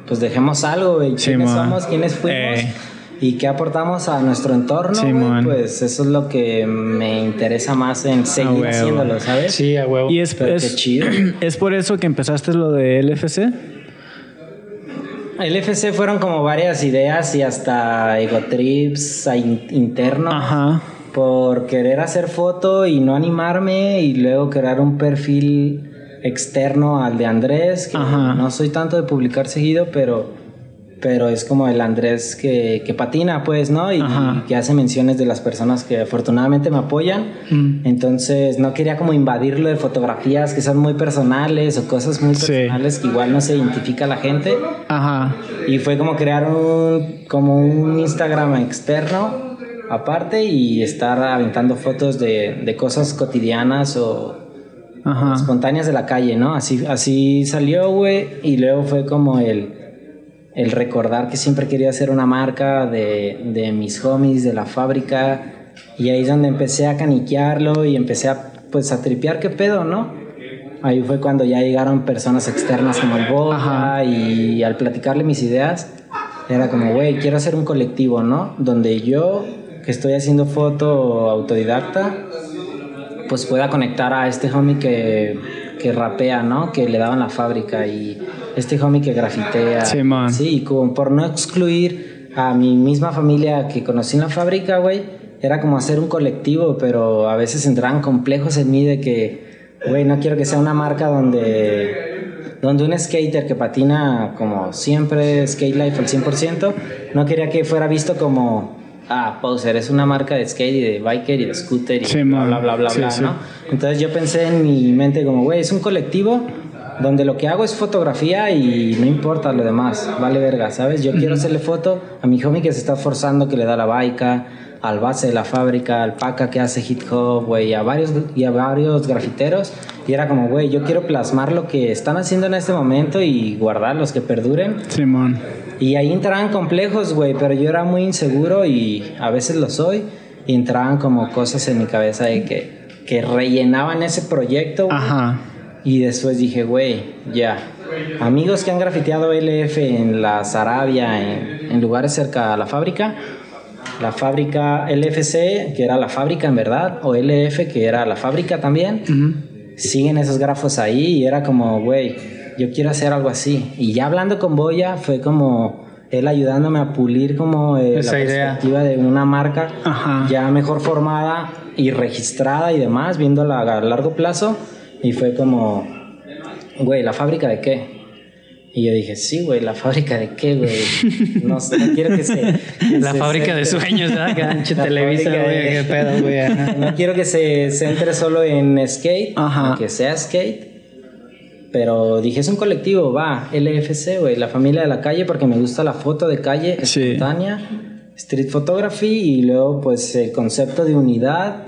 pues dejemos algo, güey. Sí, ¿Quiénes somos? ¿Quiénes fuimos? Eh. Y qué aportamos a nuestro entorno, Sí. Pues eso es lo que me interesa más en seguir haciéndolo, ¿sabes? Sí, a huevo. Y es, Pero qué es, chido. es por eso que empezaste lo de LFC. El FC fueron como varias ideas y hasta ego trips a in- internos. Ajá. Por querer hacer foto y no animarme y luego crear un perfil externo al de Andrés, que Ajá. no soy tanto de publicar seguido, pero, pero es como el Andrés que, que patina, pues, ¿no? Y, que hace menciones de las personas que afortunadamente me apoyan. Mm. Entonces no quería como invadirlo de fotografías que son muy personales o cosas muy Sí. personales que igual no se identifica a la gente. Ajá. Y fue como crear un, como un Instagram externo aparte y estar aventando fotos de, de cosas cotidianas o Ajá. espontáneas de la calle, ¿no? Así, así salió, güey. Y luego fue como el, el recordar que siempre quería hacer una marca de, de mis homies, de la fábrica. Y ahí es donde empecé a caniquearlo y empecé a, pues, a tripear qué pedo, ¿no? Ahí fue cuando ya llegaron personas externas como el Boja y al platicarle mis ideas, era como, güey, quiero hacer un colectivo, ¿no? Donde yo, que estoy haciendo foto autodidacta, pues pueda conectar a este homie que, que rapea, ¿no? Que le daban la fábrica y este homie que grafitea. Sí, man. Sí, y como por no excluir a mi misma familia que conocí en la fábrica, güey, era como hacer un colectivo, pero a veces entraban complejos en mí de que, güey, no quiero que sea una marca donde donde un skater que patina como siempre, skate life al 100%, no quería que fuera visto como ah, Poser es una marca de skate y de biker y de scooter y bla, bla, bla, bla, Sí, bla, sí. ¿no? Entonces yo pensé en mi mente como, güey, es un colectivo donde lo que hago es fotografía y no importa lo demás, vale verga, ¿sabes? Yo quiero hacerle foto a mi homie que se está forzando, que le da la baica, al base de la fábrica, al paca que hace hip hop, güey, a varios, y a varios grafiteros. Y era como, güey, yo quiero plasmar lo que están haciendo en este momento y guardar los que perduren. Simón. Y ahí entraban complejos, güey, pero yo era muy inseguro y a veces lo soy. Y entraban como cosas en mi cabeza de que, que rellenaban ese proyecto. güey. Ajá. Y después dije, güey, ya. Amigos que han grafiteado LF en la Sarabia, en, en lugares cerca a la fábrica. La fábrica LFC, que era la fábrica en verdad, o LF, que era la fábrica también. Siguen esos grafos ahí y era como, güey, yo quiero hacer algo así. Y ya hablando con Boya, fue como él ayudándome a pulir como eh, la idea. perspectiva de una marca Ajá. ya mejor formada y registrada y demás, viéndola a largo plazo. Y fue como, güey, ¿la fábrica de qué? Y yo dije, sí, güey, ¿la fábrica de qué, güey? No, no quiero que se... que La se fábrica de sueños, ¿verdad? Que Televisa, güey, de- qué pedo, güey. ajá. No quiero que se centre solo en skate, Ajá. aunque sea skate. Pero dije, es un colectivo, va, LFC, güey, la familia de la calle, porque me gusta la foto de calle Sí. espontánea, street photography, y luego, pues, el concepto de unidad,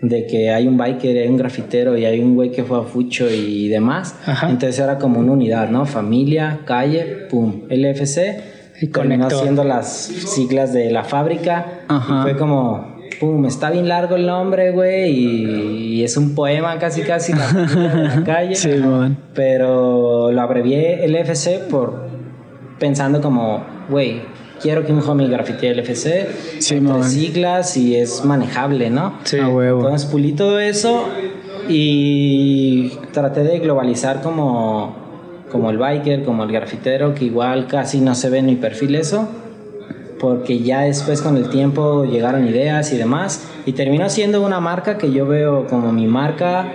de que hay un biker, hay un grafitero y hay un güey que juega fucho y demás. Ajá. Entonces era como una unidad, ¿no? Familia, calle, pum, LFC. Y terminó conectó. siendo las siglas de la fábrica. Ajá. Y fue como, pum, está bien largo el nombre, güey, y, y es un poema casi, casi, la de la calle. Simón. Pero lo abrevié LFC por pensando como, güey, quiero que un homie grafitee LFC, Sí, entre man. siglas y es manejable, ¿no? Sí. A huevo. Entonces pulí todo eso y traté de globalizar como, como el biker, como el grafitero, que igual casi no se ve en mi perfil eso, porque ya después con el tiempo llegaron ideas y demás, y terminó siendo una marca que yo veo como mi marca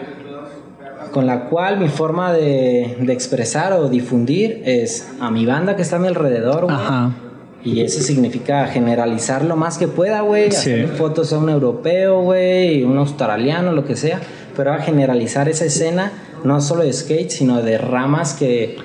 con la cual mi forma de, de expresar o difundir es a mi banda que está a mi alrededor, güey. Ajá. Y eso significa generalizar lo más que pueda, güey. Sí. Hacer fotos a un europeo, güey, un australiano, lo que sea. Pero a generalizar esa escena, no solo de skate, sino de ramas que,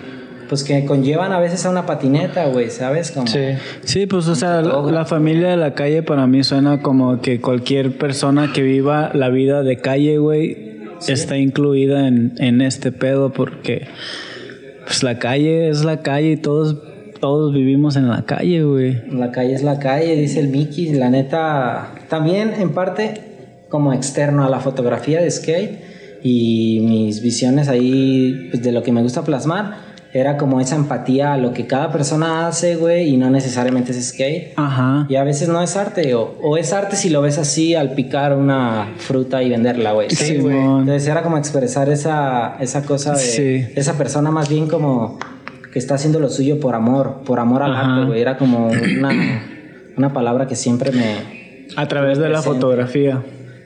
pues, que conllevan a veces a una patineta, güey, ¿sabes? Como, Sí. Sí, pues o sea, la, la familia de la calle para mí suena como que cualquier persona que viva la vida de calle, güey, está incluida en, en este pedo porque pues la calle es la calle y todos, todos vivimos en la calle, güey. La calle es la calle, dice el Mickey. La neta, también en parte como externo a la fotografía de skate y mis visiones ahí pues, de lo que me gusta plasmar, era como esa empatía a lo que cada persona hace, güey, y no necesariamente es skate. Ajá. Y a veces no es arte, o, o es arte si lo ves así al picar una fruta y venderla, güey. Sí, güey. Entonces era como expresar esa, esa cosa de Sí. esa persona más bien como que está haciendo lo suyo por amor, por amor al Ajá. arte, güey. Era como una, una palabra que siempre me... A través de la Presente. fotografía.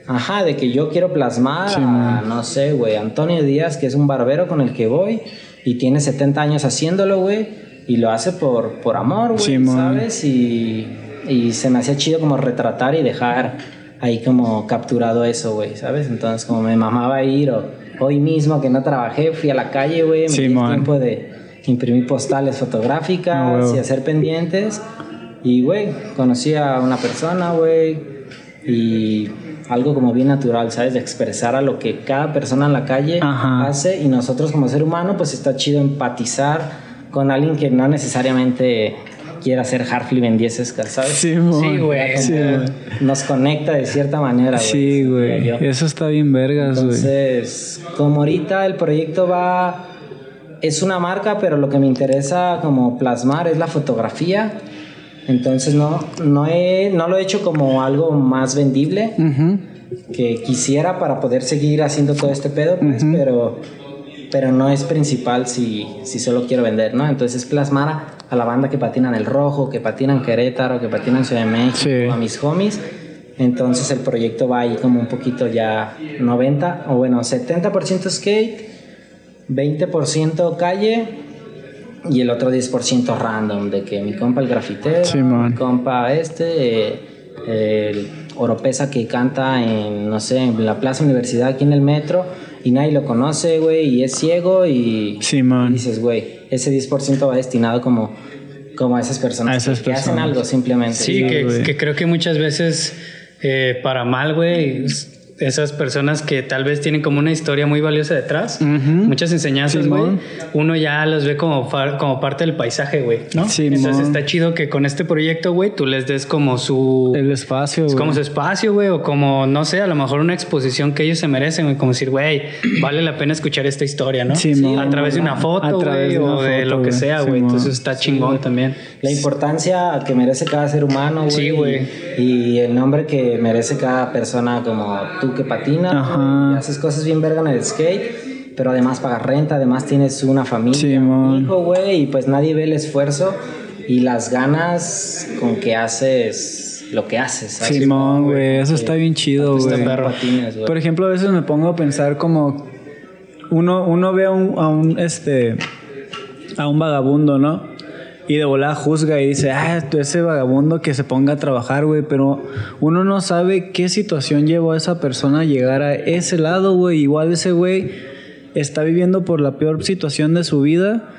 Ajá, de que yo quiero plasmar a, no sé, güey, Antonio Díaz, que es un barbero con el que voy y tiene 70 años haciéndolo, güey, y lo hace por, por amor, güey, Simón. ¿sabes? Y, y se me hacía chido como retratar y dejar ahí como capturado eso, güey, ¿sabes? Entonces como me mamaba ir o hoy mismo que no trabajé, fui a la calle, güey, me di el Simón. tiempo de imprimir postales fotográficas Ah, huevo. y hacer pendientes. Y, güey, conocí a una persona, güey, y algo como bien natural, ¿sabes? De expresar a lo que cada persona en la calle Ajá. hace y nosotros como ser humano, pues está chido empatizar con alguien que no necesariamente hardflip en 10 escas, ¿sabes? Sí. Sí, güey. Sí, güey. Nos conecta de cierta manera, güey. Sí, güey. Eso está bien vergas, güey. Entonces, como ahorita el proyecto va, es una marca, pero lo que me interesa como plasmar es la fotografía. Entonces no, no, he, no lo he hecho como algo más vendible que quisiera para poder seguir haciendo todo este pedo, pues, pero, pero no es principal si, si solo quiero vender, ¿no? Entonces es plasmar a, a la banda que patina en el Rojo, que patina en Querétaro, que patina en Ciudad de México, Sí. a mis homies. Entonces el proyecto va ahí como un poquito ya 90, o bueno, 70% skate, 20% calle y el otro 10% random, de que mi compa el grafitero, Sí, mi compa este, eh, el Oropesa que canta en, no sé, en la Plaza Universidad aquí en el metro y nadie lo conoce, güey, y es ciego y, Sí, y man. dices, güey, ese 10% va destinado como, como a esas personas, A esas que, que hacen algo simplemente. Sí, Sí, que, que creo que muchas veces, eh, para mal, güey, esas personas que tal vez tienen como una historia muy valiosa detrás, Ujú. muchas enseñanzas, güey, uno ya los ve como, far- como parte del paisaje, güey, ¿no? Simón. Entonces está chido que con este proyecto, güey, tú les des como su... El espacio, Es güey. como su espacio, güey, o como, no sé, a lo mejor una exposición que ellos se merecen, güey, como decir, güey, vale la pena escuchar esta historia, ¿no? Simón. a través de una foto, güey, o de foto, lo que güey. sea, güey. Entonces está chingón también. La importancia que merece cada ser humano, güey. Sí, güey. Y el nombre que merece cada persona como tú que patinas, Ajá. y haces cosas bien verga en el skate, pero además pagas renta, además tienes una familia, un hijo, güey, y pues nadie ve el esfuerzo y las ganas con que haces lo que haces. Simón, güey. Eso está bien chido, perro. Patines, güey. Por ejemplo, a veces me pongo a pensar como uno, uno ve a un, a un, este a un vagabundo, ¿no? Y de volada juzga y dice, ah, ese vagabundo que se ponga a trabajar, güey. Pero uno no sabe qué situación llevó a esa persona a llegar a ese lado, güey. Igual ese güey está viviendo por la peor situación de su vida.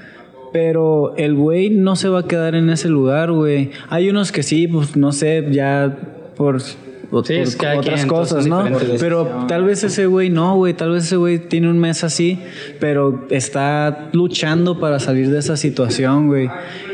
Pero el güey no se va a quedar en ese lugar, güey. Hay unos que sí, pues no sé, ya por, es otras cosas, ¿no? Pero tal vez ese güey no, güey. Tal vez ese güey tiene un mes así, pero está luchando para salir de esa situación, güey.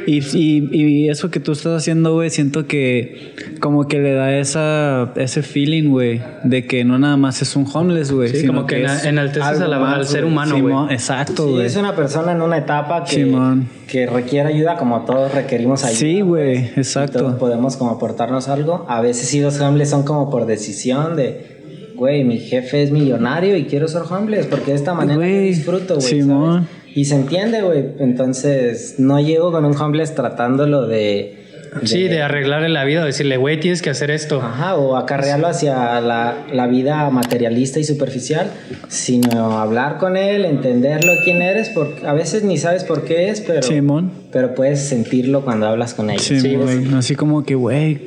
Y, y, y eso que tú estás haciendo, güey, siento que como que le da esa, ese feeling, güey, de que no nada más es un homeless, güey. Sí, sino como que es enalteces al ser güey. humano, Simón, güey. Exacto, Sí, güey. es una persona en una etapa que, Simón. que requiere ayuda como todos requerimos ayuda. Sí, güey, Todos exacto. podemos como aportarnos algo. A veces sí los homeless son como por decisión de, güey, mi jefe es millonario y quiero ser homeless porque de esta manera disfruto, güey. Simón. ¿sabes? Y se entiende, güey. Entonces no llego con un homeless tratándolo de... Sí, de arreglarle la vida, decirle, güey, tienes que hacer esto. Ajá, o acarrearlo hacia la, la vida materialista y superficial, sino hablar con él, entenderlo quién eres, porque a veces ni sabes por qué es, pero, Simón. pero puedes sentirlo cuando hablas con él. Sí, Sí, güey. Así como que, güey,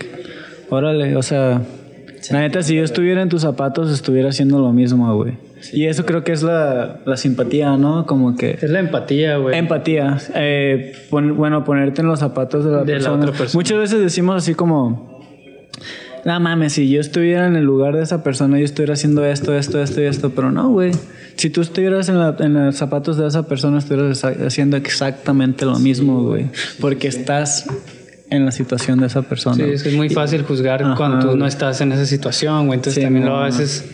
órale, o sea, la neta, si yo estuviera en tus zapatos, estuviera haciendo lo mismo, güey. Y eso creo que es la, la simpatía, ¿no? Como que... Es la empatía, güey. Empatía. Eh, pon- bueno, ponerte en los zapatos de la, De la persona. otra persona. Muchas veces decimos así como... No mames, si yo estuviera en el lugar de esa persona, yo estuviera haciendo esto, esto, esto y esto, pero no, güey. Si tú estuvieras en, la- en los zapatos de esa persona, estuvieras haciendo exactamente lo mismo, güey. Porque estás en la situación de esa persona. Sí, es que es muy fácil juzgar Ajá, cuando tú no estás en esa situación, güey. Entonces Sí, también no. lo a veces,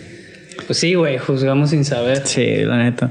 pues sí, güey, juzgamos sin saber. Sí, la neta.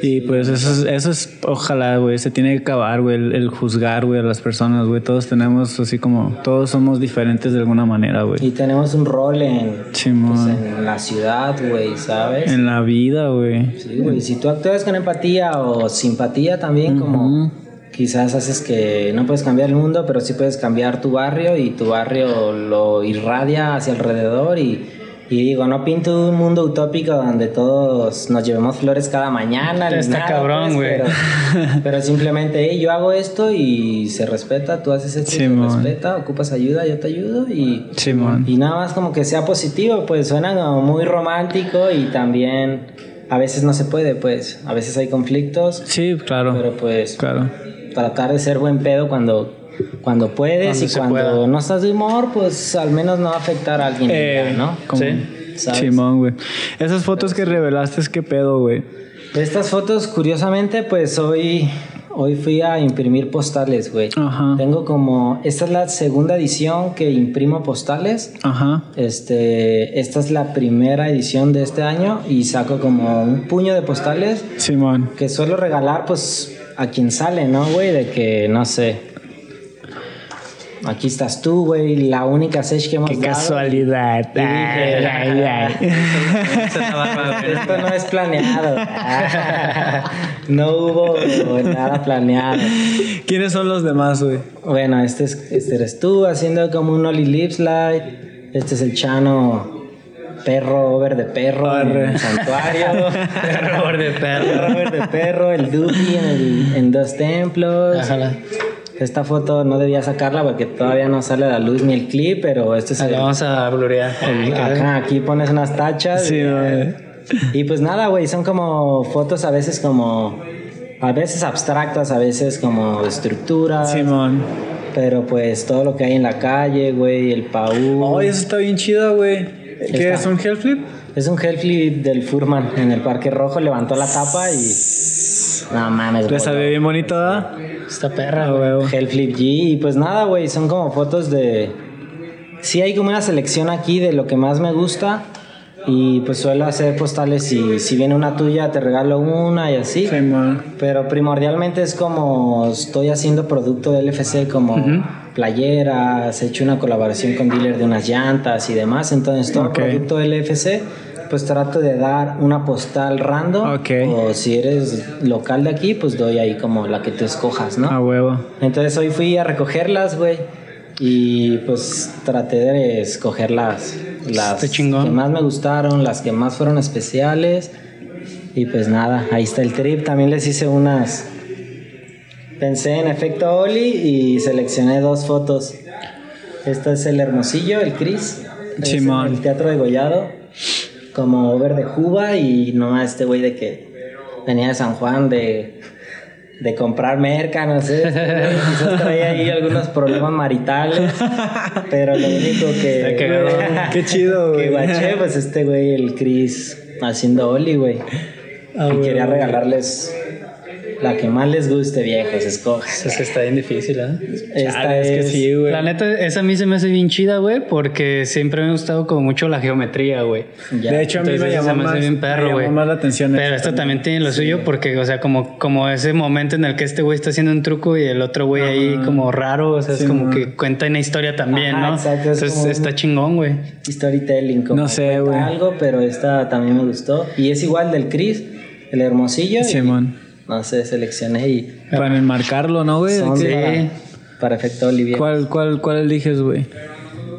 Y pues eso es, eso es ojalá, güey, se tiene que acabar, güey, el, el juzgar, güey, a las personas, güey. Todos tenemos así como, todos somos diferentes de alguna manera, güey. Y tenemos un rol en, Simón. pues, en la ciudad, güey, ¿sabes? En la vida, güey. Sí, güey. Si tú actúas con empatía o simpatía también, como quizás haces que no puedes cambiar el mundo, pero sí puedes cambiar tu barrio y tu barrio lo irradia hacia alrededor y, y digo, no pinto un mundo utópico donde todos nos llevemos flores cada mañana. ni Está nada, cabrón, pues, güey. Pero, pero simplemente, "Hey, yo hago esto y se respeta, tú haces esto y se respeta, ocupas ayuda, yo te ayudo y... Simón. Y nada más como que sea positivo, pues suena como muy romántico y también a veces no se puede, pues a veces hay conflictos, Sí, claro. pero pues Claro. Tratar de ser buen pedo cuando, cuando puedes Cuando y cuando pueda. no estás de humor, pues al menos no afectar a alguien, Eh, ya, ¿no? como- Sí. ¿Sabes? Simón, güey. Esas fotos que revelaste, ¿qué pedo, güey? Estas fotos, curiosamente, pues hoy, hoy fui a imprimir postales, güey. Ajá. Tengo como, esta es la segunda edición que imprimo postales. Ajá. Este, esta es la primera edición de este año y saco como un puño de postales Simón. que suelo regalar pues a quien sale, ¿no, güey? De que, no sé. Aquí estás tú, güey, la única sesh que hemos Qué dado. casualidad. Y dije, Ay, ay, ay. Esto no es planeado. no hubo nada planeado. ¿Quiénes son los demás, güey? Bueno, este, es, este eres tú haciendo como un Ollie Lip Slide. Este es el Chano perro over de perro Arre. en el santuario. Perro over de perro. perro over de perro, el Dupi en, el- en dos templos. Esta foto no debía sacarla porque todavía no sale a la luz ni el clip, pero este es el, La vamos a blurear. Ajá, aquí pones unas tachas. Sí, y, güey. y pues nada, güey, son como fotos a veces como... A veces abstractas, a veces como estructuras. Simón. Pero pues todo lo que hay en la calle, güey, el paú. Oh, eso está bien chido, güey. ¿Qué es un hell flip? Es un Hellflip del Furman en el Parque Rojo, levantó la tapa y... No mames, Le salió bien bonito, ¿verdad? Esta perra, güey. Hellflip G y pues nada, güey, son como fotos de... Sí hay como una selección aquí de lo que más me gusta y pues suelo hacer postales y si viene una tuya te regalo una y así. Pero primordialmente es como estoy haciendo producto de LFC como playeras, he hecho una colaboración con dealer de unas llantas y demás, entonces todo Ok. producto LFC pues trato de dar una postal random Ok. o si eres local de aquí pues doy ahí como la que tú escojas, ¿no? A huevo. Entonces hoy fui a recogerlas, güey. Y pues traté de escoger las, las que más me gustaron, las que más fueron especiales. Y pues nada, ahí está el trip. También les hice unas. Pensé en efecto Oli y seleccioné dos fotos. Este es el Hermosillo, el Cris. Simón. El Teatro de Gollado. Como over de Juba y no este güey de que venía de San Juan de de comprar merca, no sé. Quizás traía ahí algunos problemas maritales. Pero lo único que. Qué chido, Que güey. guaché, pues este güey, el Chris, haciendo Oli, güey. Ah, y quería regalarles la que más les guste, viejos, escojan. Esa está bien difícil, ¿eh? Esta Chale, es que sí, güey. La neta, esa a mí se me hace bien chida, güey, porque siempre me ha gustado como mucho la geometría, güey. De hecho, a mí me llamó, me hace más, bien me llamó más la atención. Pero esta esto también tiene lo suyo porque, o sea, como, como ese momento en el que este güey está haciendo un truco y el otro güey ahí como raro, o sea, Sí, es como man. que cuenta una historia también, Ajá, ¿no? exacto, es Entonces está chingón, güey. Storytelling, como No sé, güey. algo, pero esta también me gustó. Y es igual del Chris, el Hermosillo. y, Simón. No sé, seleccioné y. Para enmarcarlo, ¿no, güey? son ¿Qué- para, para efecto Olivier. ¿Cuál, cuál, ¿Cuál eliges, güey?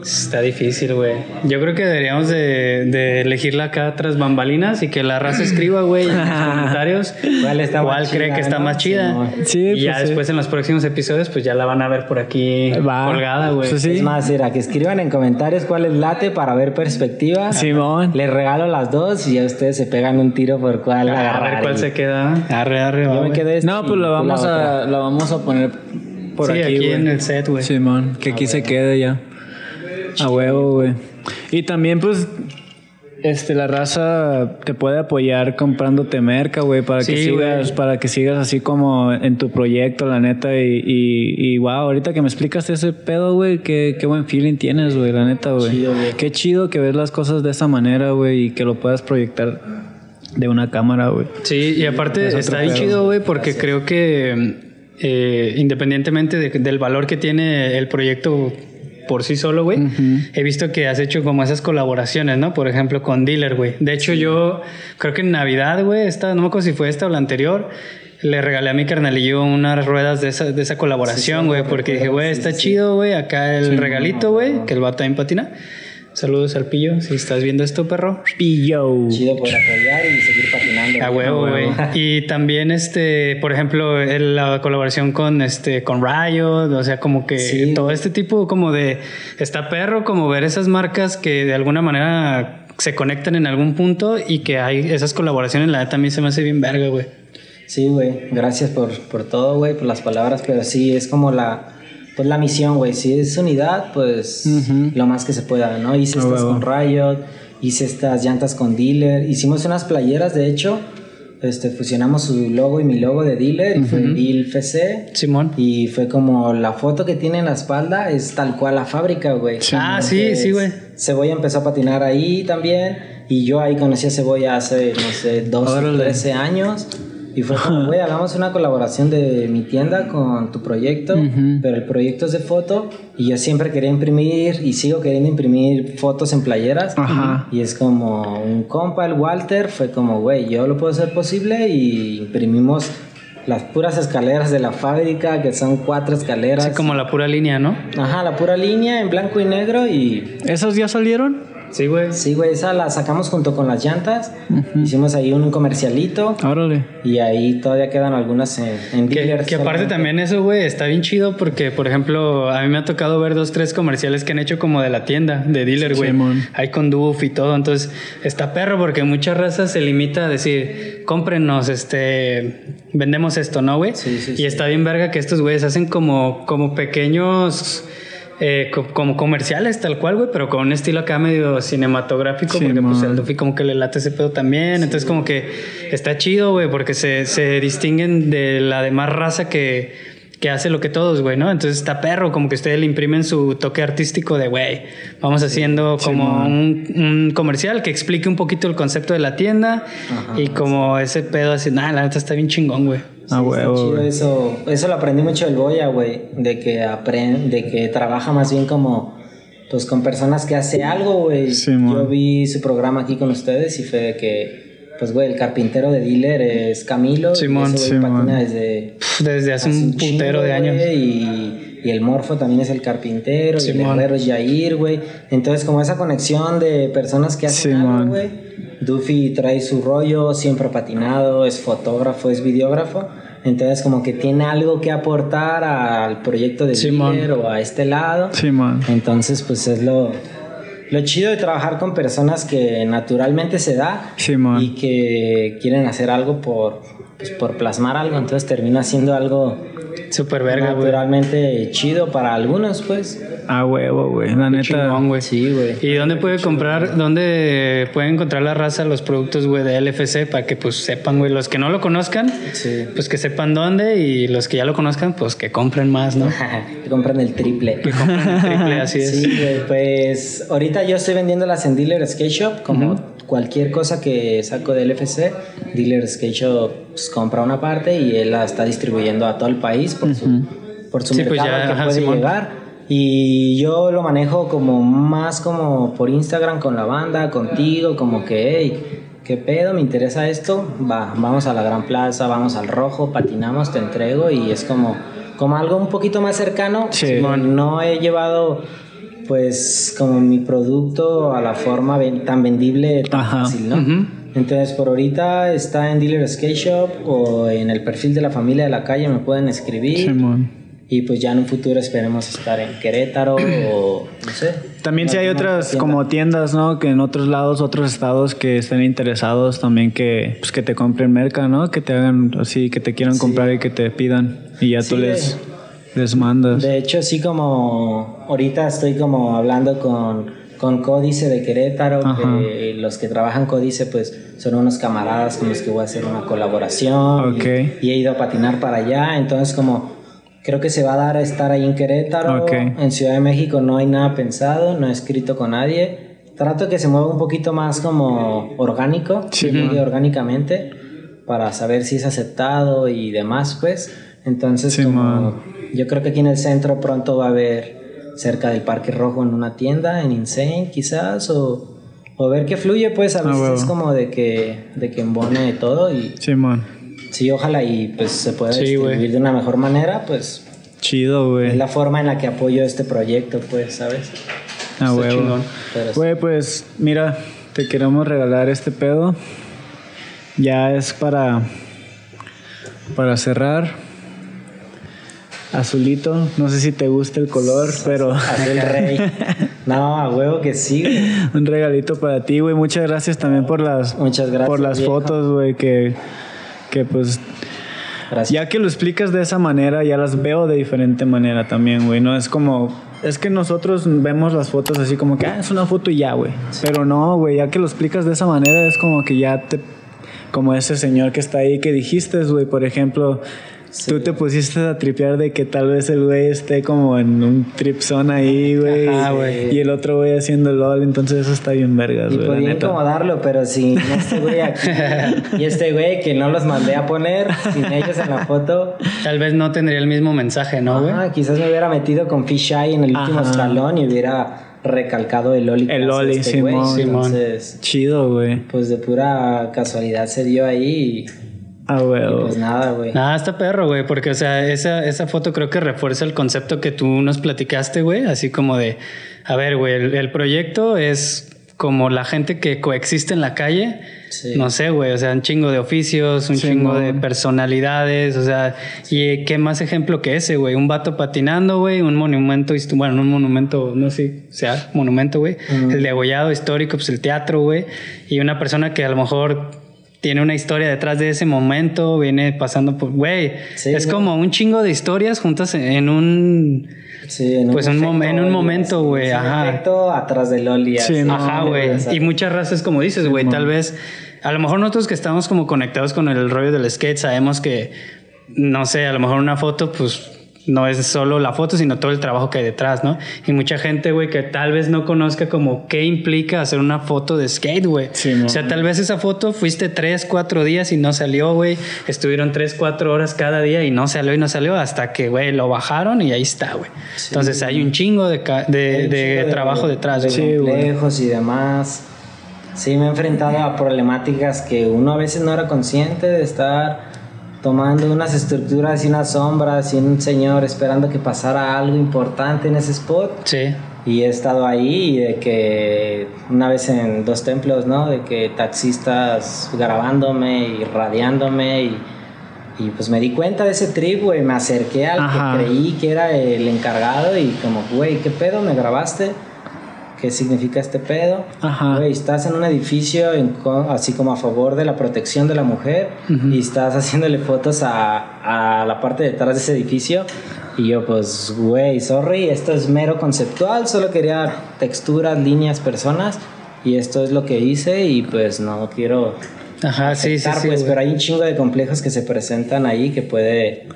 Está difícil, güey. Yo creo que deberíamos de, de elegirla acá tras bambalinas y que la raza escriba, güey, en los comentarios ¿Cuál está más cuál cree chida, que está no? más chida. Sí, y pues ya sí. después en los próximos episodios, pues ya la van a ver por aquí Va. colgada, güey. Pues sí. Es más, mira, que escriban en comentarios cuál es late para ver perspectiva. Simón. Les regalo las dos y ya ustedes se pegan un tiro por cuál a agarrar. ver cuál y- se queda. Arre, arre, va, Yo me güey. quedé esta No, pues la vamos a, la vamos a poner por sí, aquí, en el set, güey. Simón, que aquí se quede ya. A huevo, güey. Y también, pues, este, la raza te puede apoyar comprándote merca, güey, para que sigas, para que sigas así como en tu proyecto, la neta. Y, y, y wow, ahorita que me explicas ese pedo, güey, qué, qué buen feeling tienes, güey, la neta, güey. Chido, güey. Qué chido que ves las cosas de esa manera, güey, y que lo puedas proyectar de una cámara, güey. Sí, y aparte Es está bien chido, güey, porque creo que eh, independientemente de- del valor que tiene el proyecto por sí solo, güey, he visto que has hecho como esas colaboraciones, ¿no? Por ejemplo, con Dealer, güey. De hecho, yo creo que en Navidad, güey, esta, no me acuerdo si fue esta o la anterior, le regalé a mi carnalillo unas ruedas de esa, de esa colaboración, güey, porque dije, güey, está chido, güey, acá el regalito, güey, que el vato también patina. Saludos al pillo, si estás viendo esto, perro. Pillo. Chido por apoyar y seguir patinando. A huevo, güey. Y también, este, por ejemplo, el- la colaboración con este, con Riot, o sea, como que Sí, todo este tipo como de está perro, como ver esas marcas que de alguna manera se conectan en algún punto y que hay esas colaboraciones, la neta a mí se me hace bien verga, güey. Sí, güey. Gracias por, por todo, güey, por las palabras, pero sí, es como la, pues la misión, güey. Si es unidad, pues lo más que se pueda, ¿no? Hice Ah, estas huevo. con Riot, hice estas llantas con Dealer, hicimos unas playeras, de hecho, este, fusionamos su logo y mi logo de dealer, y fue Deal FC. Simón. Y fue como la foto que tiene en la espalda es tal cual la fábrica, güey. Ah, sí, sí, güey. Cebolla empezó a patinar ahí también. Y yo ahí conocí a Cebolla hace, no sé, 12, Órale. 13 años. Y fue como, güey, hagamos una colaboración de mi tienda con tu proyecto, pero el proyecto es de foto y yo siempre quería imprimir y sigo queriendo imprimir fotos en playeras. Ajá. Y es como un compa, el Walter, fue como, güey, yo lo puedo hacer posible y imprimimos las puras escaleras de la fábrica, que son cuatro escaleras. Así como la pura línea, ¿no? Ajá, la pura línea en blanco y negro y ¿Esos ya salieron? Sí, güey. Sí, güey, esa la sacamos junto con las llantas. Hicimos ahí un comercialito. Órale. Y ahí todavía quedan algunas en, en Que, dealers que aparte también eso, güey, está bien chido porque, por ejemplo, a mí me ha tocado ver dos, tres comerciales que han hecho como de la tienda, de dealer, güey. Simón. Hay con Doof y todo. Entonces, está perro porque muchas razas se limita a decir, cómprenos, este, vendemos esto, ¿no, güey? Sí, sí, y sí. está bien verga que estos güeyes hacen como, como pequeños... eh, co- como comerciales tal cual, güey, pero con un estilo acá medio cinematográfico, porque pues Simón. el Duffy como que le late ese pedo también, entonces como que está chido, güey, porque se, se distinguen de la demás raza que, que hace lo que todos, güey, ¿no? Entonces está perro, como que ustedes le imprimen su toque artístico de, güey, vamos haciendo como un, un comercial que explique un poquito el concepto de la tienda y como ese pedo así, nada, la neta está bien chingón, güey. Ah, Sí, huevo, chido güey. eso, eso lo aprendí mucho del Boya, güey, de que aprende, de que trabaja más bien como pues con personas que hace algo, güey. Simón. Yo vi su programa aquí con ustedes y fue de que pues güey, el carpintero de dealer es Camilo, y Simón, ese güey Simón. patina desde Desde hace hace un putero de años. Y, y el Morfo también es el carpintero, y Simón. el herrero es Yair, güey. Entonces, como esa conexión de personas que hacen Simón. algo, güey. Duffy trae su rollo, siempre patinado, es fotógrafo, es videógrafo. Entonces, como que tiene algo que aportar al proyecto de Simón. dealer o a este lado. Sí, man. Entonces, pues es lo, lo chido de trabajar con personas que naturalmente se da y que quieren hacer algo por, pues, por plasmar algo. Entonces termina siendo algo Súper verga, güey. naturalmente chido para algunos, pues. A huevo, güey. La neta. Chingón, güey. Sí, güey. ¿Y dónde puede comprar, dónde puede encontrar la raza los productos, güey, de LFC para que pues sepan, güey, los que no lo conozcan, Sí. pues que sepan dónde y los que ya lo conozcan, pues que compren más, ¿no? Que compran el triple. Que compren el triple, así es. Sí, güey, pues ahorita yo estoy vendiéndolas en Dealer Skate Shop, como cualquier cosa que saco del FC, Dealer Skate Shop pues, compra una parte y él la está distribuyendo a todo el país por su, por su Sí, pues mercado ya, que ajá, puede Simón. llegar. Y yo lo manejo como más como por Instagram con la banda, contigo, como que, hey, ¿qué pedo? ¿Me interesa esto? Va, vamos a la Gran Plaza, vamos al Rojo, patinamos, te entrego y es como, como algo un poquito más cercano. Sí. No he llevado pues como mi producto a la forma ven- tan vendible tan Ajá. fácil, ¿no? Ujú. Entonces por ahorita está en Dealer Skate Shop o en el perfil de la familia de la calle me pueden escribir. Simón. Y pues ya en un futuro esperemos estar en Querétaro o no sé. También si hay otras tienda. como tiendas, ¿no? Que en otros lados, otros estados que estén interesados también que, pues, que te compren merca, ¿no? Que te hagan así, que te quieran comprar y que te pidan y ya tú Sí, les, les mandas. De hecho, sí como ahorita estoy como hablando con, con Códice de Querétaro, Ajá. que los que trabajan Códice pues son unos camaradas con los que voy a hacer una colaboración. Ok. Y, y he ido a patinar para allá, entonces como creo que se va a dar a estar ahí en Querétaro. Ok. En Ciudad de México no hay nada pensado, no he escrito con nadie. Trato que se mueva un poquito más como orgánico, Sí. que llegue orgánicamente, para saber si es aceptado y demás, pues. Entonces, Sí, como yo creo que aquí en el centro pronto va a haber cerca del Parque Rojo en una tienda, en Insane quizás, o, o ver qué fluye, pues a Ah, veces huevo. es como de que, de que embone todo y Simón. sí, ojalá y pues se pueda Sí, distribuir güey. de una mejor manera, pues Chido, es güey. la forma en la que apoyo este proyecto, pues, ¿sabes? A Está huevo. chingón. Pero sí. Güey, pues mira, te queremos regalar este pedo. Ya es para para cerrar. Azulito, no sé si te gusta el color, pero Azul Rey. No, a huevo que sí, güey. un regalito para ti, güey. Muchas gracias también por las Muchas gracias, por las fotos, güey, que que pues Gracias. ya que lo explicas de esa manera, ya las veo de diferente manera también, güey. No es como. Es que nosotros vemos las fotos así como que, ah, es una foto y ya, güey. Pero no, güey, ya que lo explicas de esa manera, es como que ya te como ese señor que está ahí que dijiste, güey, por ejemplo, tú te pusiste a tripear de que tal vez el güey esté como en un trip zone ahí, güey. Y el otro güey haciendo LOL, entonces eso está bien vergas, güey. Podía incomodarlo, pero sin este güey aquí y este güey que no los mandé a poner, sin ellos en la foto. Tal vez no tendría el mismo mensaje, ¿no, güey? Ah, quizás me hubiera metido con Fisheye en el último escalón y hubiera recalcado el Loli. El Loli, este Simón. Entonces, Chido, güey. Pues de pura casualidad se dio ahí y Ah, güey. Pues nada, güey. Nada, está perro, güey, porque, o sea, esa, esa foto creo que refuerza el concepto que tú nos platicaste, güey, así como de, a ver, güey, el, proyecto es como la gente que coexiste en la calle. No sé, güey, o sea, un chingo de oficios, un chingo de personalidades, o sea, y qué más ejemplo que ese, güey, un vato patinando, güey, un monumento, bueno, un monumento, no sé, o sea, monumento, güey, el de agollado histórico, pues el teatro, güey, y una persona que a lo mejor tiene una historia detrás de ese momento, viene pasando por, güey, es como un chingo de historias juntas en un... Sí, en pues un, en un momento, güey, ajá. Efecto atrás de Loli. Sí, ajá, güey. Y muchas razas, como dices, güey, tal vez, a lo mejor nosotros que estamos como conectados con el rollo del skate, sabemos que, no sé, a lo mejor una foto, pues no es solo la foto, sino todo el trabajo que hay detrás, ¿no? Y mucha gente, güey, que tal vez no conozca como qué implica hacer una foto de skate, güey. o sea, tal vez esa foto fuiste tres, cuatro días y no salió, güey. Estuvieron tres, cuatro horas cada día y no salió y no salió hasta que, güey, lo bajaron y ahí está, güey. Entonces hay un chingo de, de, trabajo detrás, de complejos y demás. Sí, me he enfrentado a problemáticas que uno a veces no era consciente de estar tomando unas estructuras y unas sombras y un señor esperando que pasara algo importante en ese spot. Sí. Y he estado ahí de que una vez en dos templos, ¿no? De que taxistas grabándome y radiándome y, y pues me di cuenta de ese trip, güey. Me acerqué al que creí que era el encargado y como, güey, ¿qué pedo? ¿Me grabaste? Qué significa este pedo. Ajá. Güey, estás en un edificio así como a favor de la protección de la mujer y estás haciéndole fotos a, a, la parte de detrás de ese edificio. Y yo, pues, güey, sorry, esto es mero conceptual, solo quería texturas, líneas, personas. Y esto es lo que hice y pues no quiero... Ajá, sí, sí, sí. Pues, pero hay un chingo de complejos que se presentan ahí que puede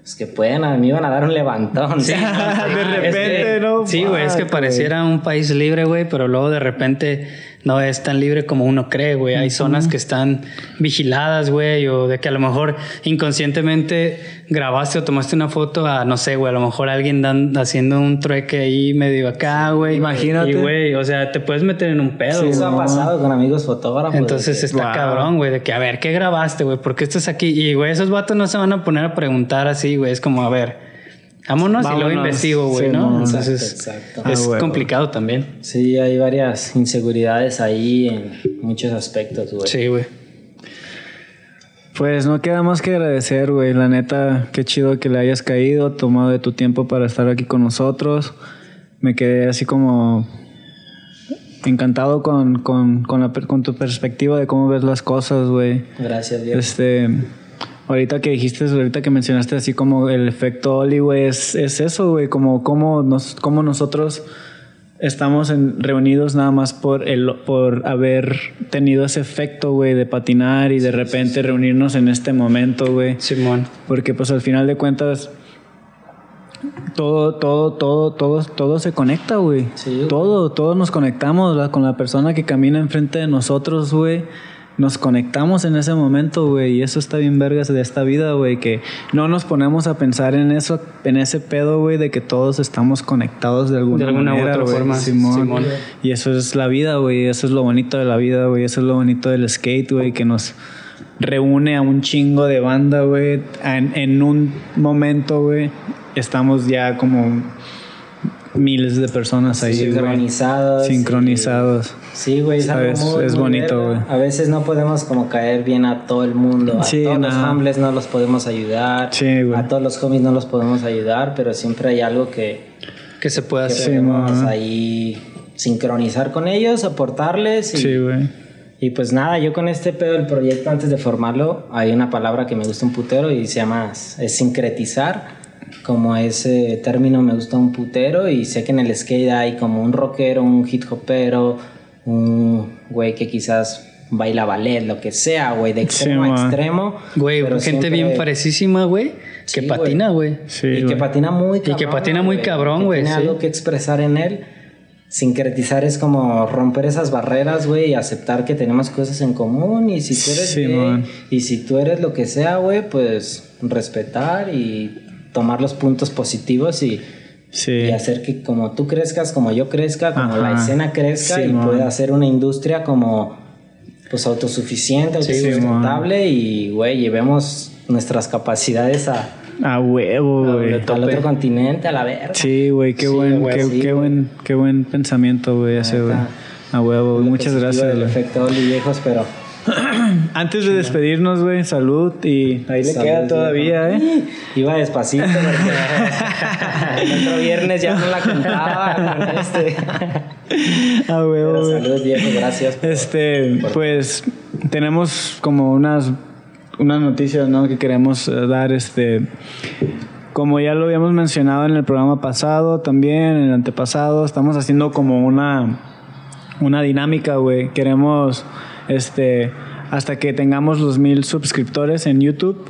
pues que pueden, a mí iban a dar un levantón. Sí, de repente, ¿no? Sí, güey, es que pareciera un país libre, güey, pero luego de repente no es tan libre como uno cree, güey. Hay zonas que están vigiladas, güey, o de que a lo mejor inconscientemente grabaste o tomaste una foto a, no sé, güey, a lo mejor alguien dan, haciendo un trueque ahí medio acá, güey. Imagínate. Y, güey, o sea, te puedes meter en un pedo. Sí, eso ha pasado con amigos fotógrafos. Entonces está cabrón, güey, de que, a ver, ¿qué grabaste, güey? ¿Por qué estás aquí? Y, güey, esos vatos no se van a poner a preguntar así, güey. Es como, a ver Vámonos, y luego investigo, güey, ¿no? Entonces es ah, complicado también. Sí, hay varias inseguridades ahí en muchos aspectos, güey. Sí, güey. Pues no queda más que agradecer, güey. La neta, qué chido que le hayas caído, tomado de tu tiempo para estar aquí con nosotros. Me quedé así como encantado con, con, con, la, con tu perspectiva de cómo ves las cosas, güey. Gracias, Dios. Este Ahorita que dijiste, ahorita que mencionaste así como el efecto Oli, güey, es, eso, güey, como, como, nos, como nosotros estamos en, reunidos nada más por, el, por haber tenido ese efecto, güey, de patinar y de repente reunirnos en este momento, güey. Simón. Porque pues al final de cuentas todo, todo, todo, todo, todo se conecta, güey. Sí, todo, todos nos conectamos con la persona que camina enfrente de nosotros, güey nos conectamos en ese momento, güey, y eso está bien vergas de esta vida, güey, que no nos ponemos a pensar en eso, en ese pedo, güey, de que todos estamos conectados de alguna, de alguna manera, u otra forma. Simón. Y eso es la vida, güey, eso es lo bonito de la vida, güey, eso es lo bonito del skate, güey, que nos reúne a un chingo de banda, güey, en, en un momento, güey, estamos ya como miles de personas ahí. Sincronizados. Sincronizados. Sí, güey, es bonito, güey. A veces no podemos como caer bien a todo el mundo. A todos los humbles no los podemos ayudar. Sí, güey. A todos los homies no los podemos ayudar, pero siempre hay algo que... Que se puede hacer. Podemos ahí sincronizar con ellos, aportarles. Y, sí, güey. Y pues nada, yo con este pedo del proyecto, antes de formarlo, hay una palabra que me gusta un putero y se llama es sincretizar como ese término me gusta un putero y sé que en el skate hay como un rockero, un hip hopero, un güey que quizás baila ballet, lo que sea, güey, de extremo Sí, a extremo. Güey, pero gente siempre- bien parecísima, güey. Que Sí, patina, güey. Sí, y que patina muy Y que cabrón. patina muy cabrón, güey, Tiene sí. algo que expresar en él. Sincretizar es como romper esas barreras, güey, y aceptar que tenemos cosas en común. Y si tú eres Sí, gay, man. y si tú eres lo que sea, güey, pues respetar y tomar los puntos positivos y, Sí. y hacer que como tú crezcas, como yo crezca, como la escena crezca Sí, y man. pueda hacer una industria como pues autosuficiente, Sí, autosustentable y güey, llevemos nuestras capacidades a, A huevo, güey. al otro continente, a la verga. Sí, güey, qué Sí, buen, güey, qué, sí, qué buen, qué buen pensamiento, güey, ese, güey. A huevo, güey. Muchas gracias, güey. efecto Oli viejos, pero Antes de despedirnos, güey, salud y ahí le Salud, queda todavía, ¿eh? Iba despacito porque el otro viernes ya no la contaba con este. A huevo, Pero güey. salud, viejo, gracias. por- Este, pues tenemos como unas unas noticias, ¿no? Que queremos eh, dar, este, como ya lo habíamos mencionado en el programa pasado, también en el antepasado, estamos haciendo como una una dinámica, güey. Queremos, este, hasta que tengamos los mil suscriptores en YouTube,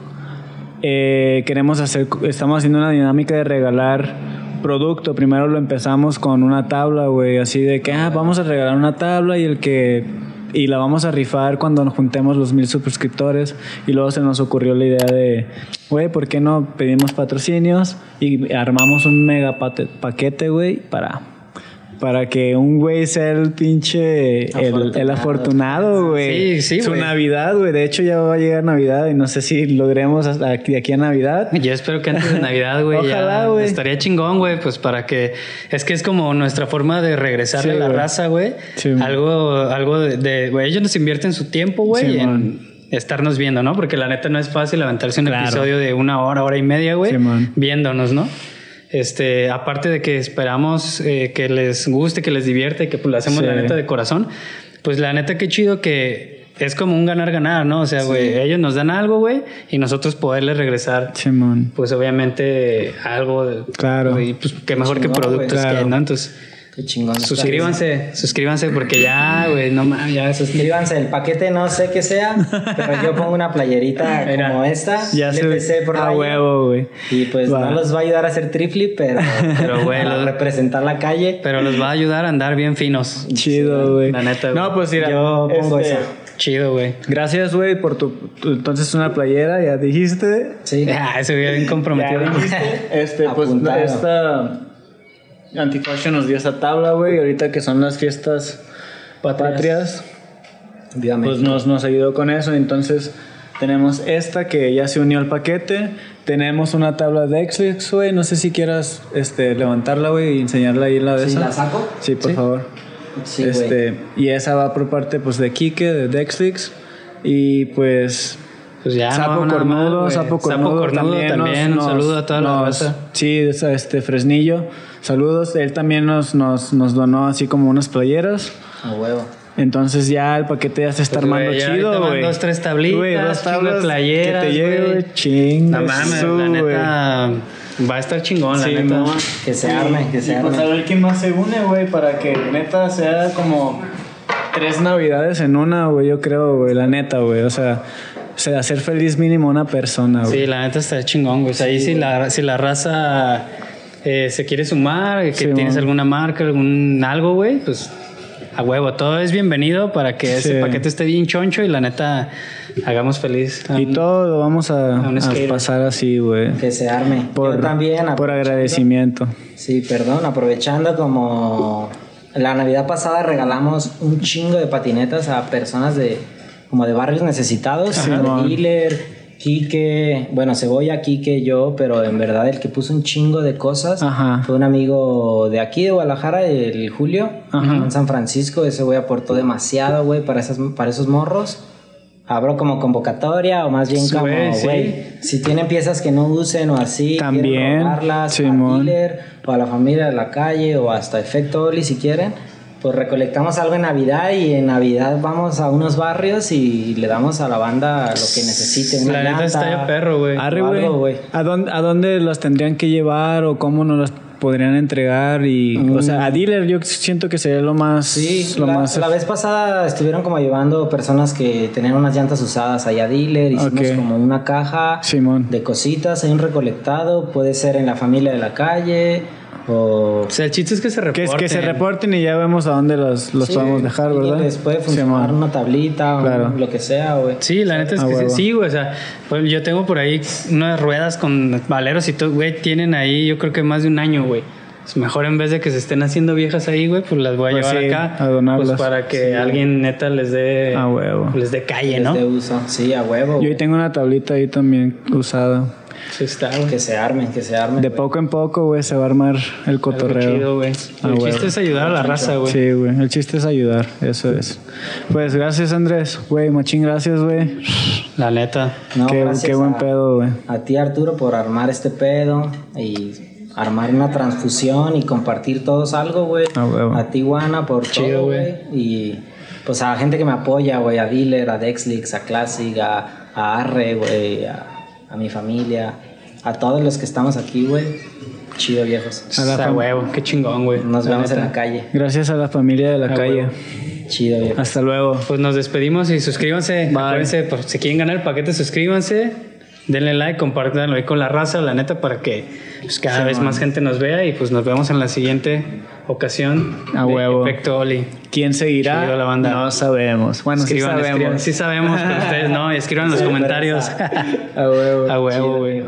eh, queremos hacer, estamos haciendo una dinámica de regalar producto. Primero lo empezamos con una tabla, güey, así de que, ah, vamos a regalar una tabla y el que y la vamos a rifar cuando nos juntemos los mil suscriptores y luego se nos ocurrió la idea de, güey, ¿por qué no pedimos patrocinios y armamos un mega paquete, güey, para para que un güey sea el pinche el, el Afortunado. afortunado, güey. Sí, sí, Su. Navidad, güey. De hecho, ya va a llegar Navidad y no sé si logremos hasta aquí, de aquí a Navidad. Yo espero que antes de Navidad, güey, Ojalá, güey. estaría chingón, güey, pues para que es que es como nuestra forma de regresarle Sí, a la raza, güey. Sí, algo algo de, güey, ellos nos invierten su tiempo, güey, Sí, en estarnos viendo, ¿no? Porque la neta no es fácil levantarse un Claro. episodio de una hora, hora y media, güey, Sí, viéndonos, ¿no? Este, aparte de que esperamos eh, que les guste, que les divierte, que pues lo hacemos Sí. la neta de corazón, pues la neta qué chido que es como un ganar-ganar, ¿no? O sea, güey, ellos nos dan algo, güey, y nosotros poderles regresar Simón. pues obviamente algo de- Claro. y pues que mejor que productos que Claro. no entonces Qué chingón. suscríbanse suscríbanse porque ya güey no mames ya Suscríbanse, el paquete no sé qué sea, pero yo pongo una playerita Mira, como esta, Ya se LPC por a huevo, güey. Y pues no los va a ayudar a hacer triflip, pero, Pero, güey, a representar la calle. pero los va a ayudar a andar bien finos Chido, güey. La neta, güey. No, pues mira. Yo pongo este, esa. chido güey Gracias, güey, por tu, tu- Entonces, una playera, ya dijiste. Sí. ah, ese bien Ya comprometido dijiste. Este, pues Apuntado. esta. Antifashion nos dio esa tabla, güey. Ahorita que son las fiestas patrias. Viva pues nos, nos ayudó con eso. Entonces tenemos esta que ya se unió al paquete. Tenemos una tabla de Xlix, güey. No sé si quieras este, levantarla, güey, y enseñarla ahí la de ¿Sí, esa. la saco? Sí, por favor. Sí, güey. este, y esa va por parte pues de Kike, de Dexlix. Y pues pues ya Sapo no, nada más, Cornudo, güey. Sapo Cornudo, también, también, nos- un saludo a toda la nos- raza Sí, es a este Fresnillo. Saludos. Él también nos, nos, nos donó así como unas playeras. A huevo. Entonces ya el paquete ya se está Pues, armando ya chido, güey. dos, tres tablitas, Güey, dos tablas playeras, que te güey. Chingue no mames la neta va a estar chingón Sí, la neta. Que se arme, que se Y pues a arme. ver quién más se une, güey, para que neta sea como tres navidades en una, güey, yo creo, güey, la neta, güey. O sea, o sea, hacer feliz mínimo una persona, güey. Sí, la neta está chingón, güey. O sea, ahí si, la, si la raza eh, se quiere sumar, que Sí, tienes alguna marca, algún algo, güey, pues a huevo, todo es bienvenido para que ese Sí. paquete esté bien choncho y la neta hagamos feliz. a Y un- todo lo vamos a, a a pasar así, güey. Que se arme. Por, Yo también. por agradecimiento. Sí, perdón, aprovechando como la Navidad pasada regalamos un chingo de patinetas a personas de como de barrios necesitados, Simón. Dealer, Quique, bueno, Cebolla, Quique, yo, pero en verdad el que puso un chingo de cosas Ajá. fue un amigo de aquí de Guadalajara, el Julio, Ajá. en San Francisco, ese güey aportó demasiado, güey, para esas para esos morros. Abro como convocatoria o más bien como, güey, sí. si tienen piezas que no usen o así, quieren También, robarlas, a dealer, o a la familia de la calle o hasta efecto Oli si quieren, pues recolectamos algo en Navidad y en Navidad vamos a unos barrios y le damos a la banda lo que necesiten. una La neta está ya perro, güey. ¿A dónde, ¿A dónde las tendrían que llevar o cómo nos las podrían entregar y, o sea, a dealer yo siento que sería lo más, Sí, lo la, más la vez pasada estuvieron como llevando personas que tenían unas llantas usadas allá a dealer, hicimos Ok. como una caja Simón. de cositas, hay un recolectado, puede ser en la familia de la calle o... O sea, el chiste es que se que, reporten. es que se reporten y ya vemos a dónde los, los Sí, podemos dejar, y ¿verdad? Les puede funcionar Simón. una tablita o Claro. lo que sea, güey. Sí, la neta es A que sí, huevo. sí, güey. O sea, pues yo tengo por ahí unas ruedas con valeros y todo, güey. Tienen ahí, yo creo que más de un año, güey. Es mejor en vez de que se estén haciendo viejas ahí, güey, pues las voy a Pues llevar sí, acá. a donarlas. Pues para que alguien neta les dé. A huevo. Les dé calle, Es ¿no? de uso, sí, a huevo. Yo ahí tengo una tablita ahí también usada. Sí, está, güey. Que se armen, que se armen. De güey. poco en poco, güey, se va a armar el cotorreo. chido, güey. Ah, El chiste es ayudar a la raza, güey. Sí, güey. El chiste es ayudar. Eso es. Pues gracias, Andrés. Güey, machín, gracias, güey. La neta. No, qué, gracias qué buen a- pedo, güey. A ti, Arturo, por armar este pedo y armar una transfusión y compartir todos algo, güey. A huevo. A ti, Juana, por Chido, güey. Y pues a la gente que me apoya, güey. A Dealer, a Dexlix, a Classic, a, a Arre, güey. A, a mi familia. A todos los que estamos aquí, güey. Chido, viejos. A la O sea, fam- huevo. Qué chingón, güey. Nos La vemos en la calle. Gracias a la familia de la Ah, calle. huevo. Chido, viejos. Hasta luego. Pues nos despedimos y suscríbanse. Acuérdense, pues, si quieren ganar el paquete, suscríbanse. Denle like, compártanlo ahí con la raza, la neta, para que pues, cada vez más gente nos vea. Y pues nos vemos en la siguiente ocasión. A de huevo. Efecto Oli. ¿Quién seguirá? Chido la banda. No sabemos. Bueno, sí Escriban, sabemos. escriban. Sí sabemos, pero ustedes no. Escriban en los comentarios. A huevo. A huevo, güey.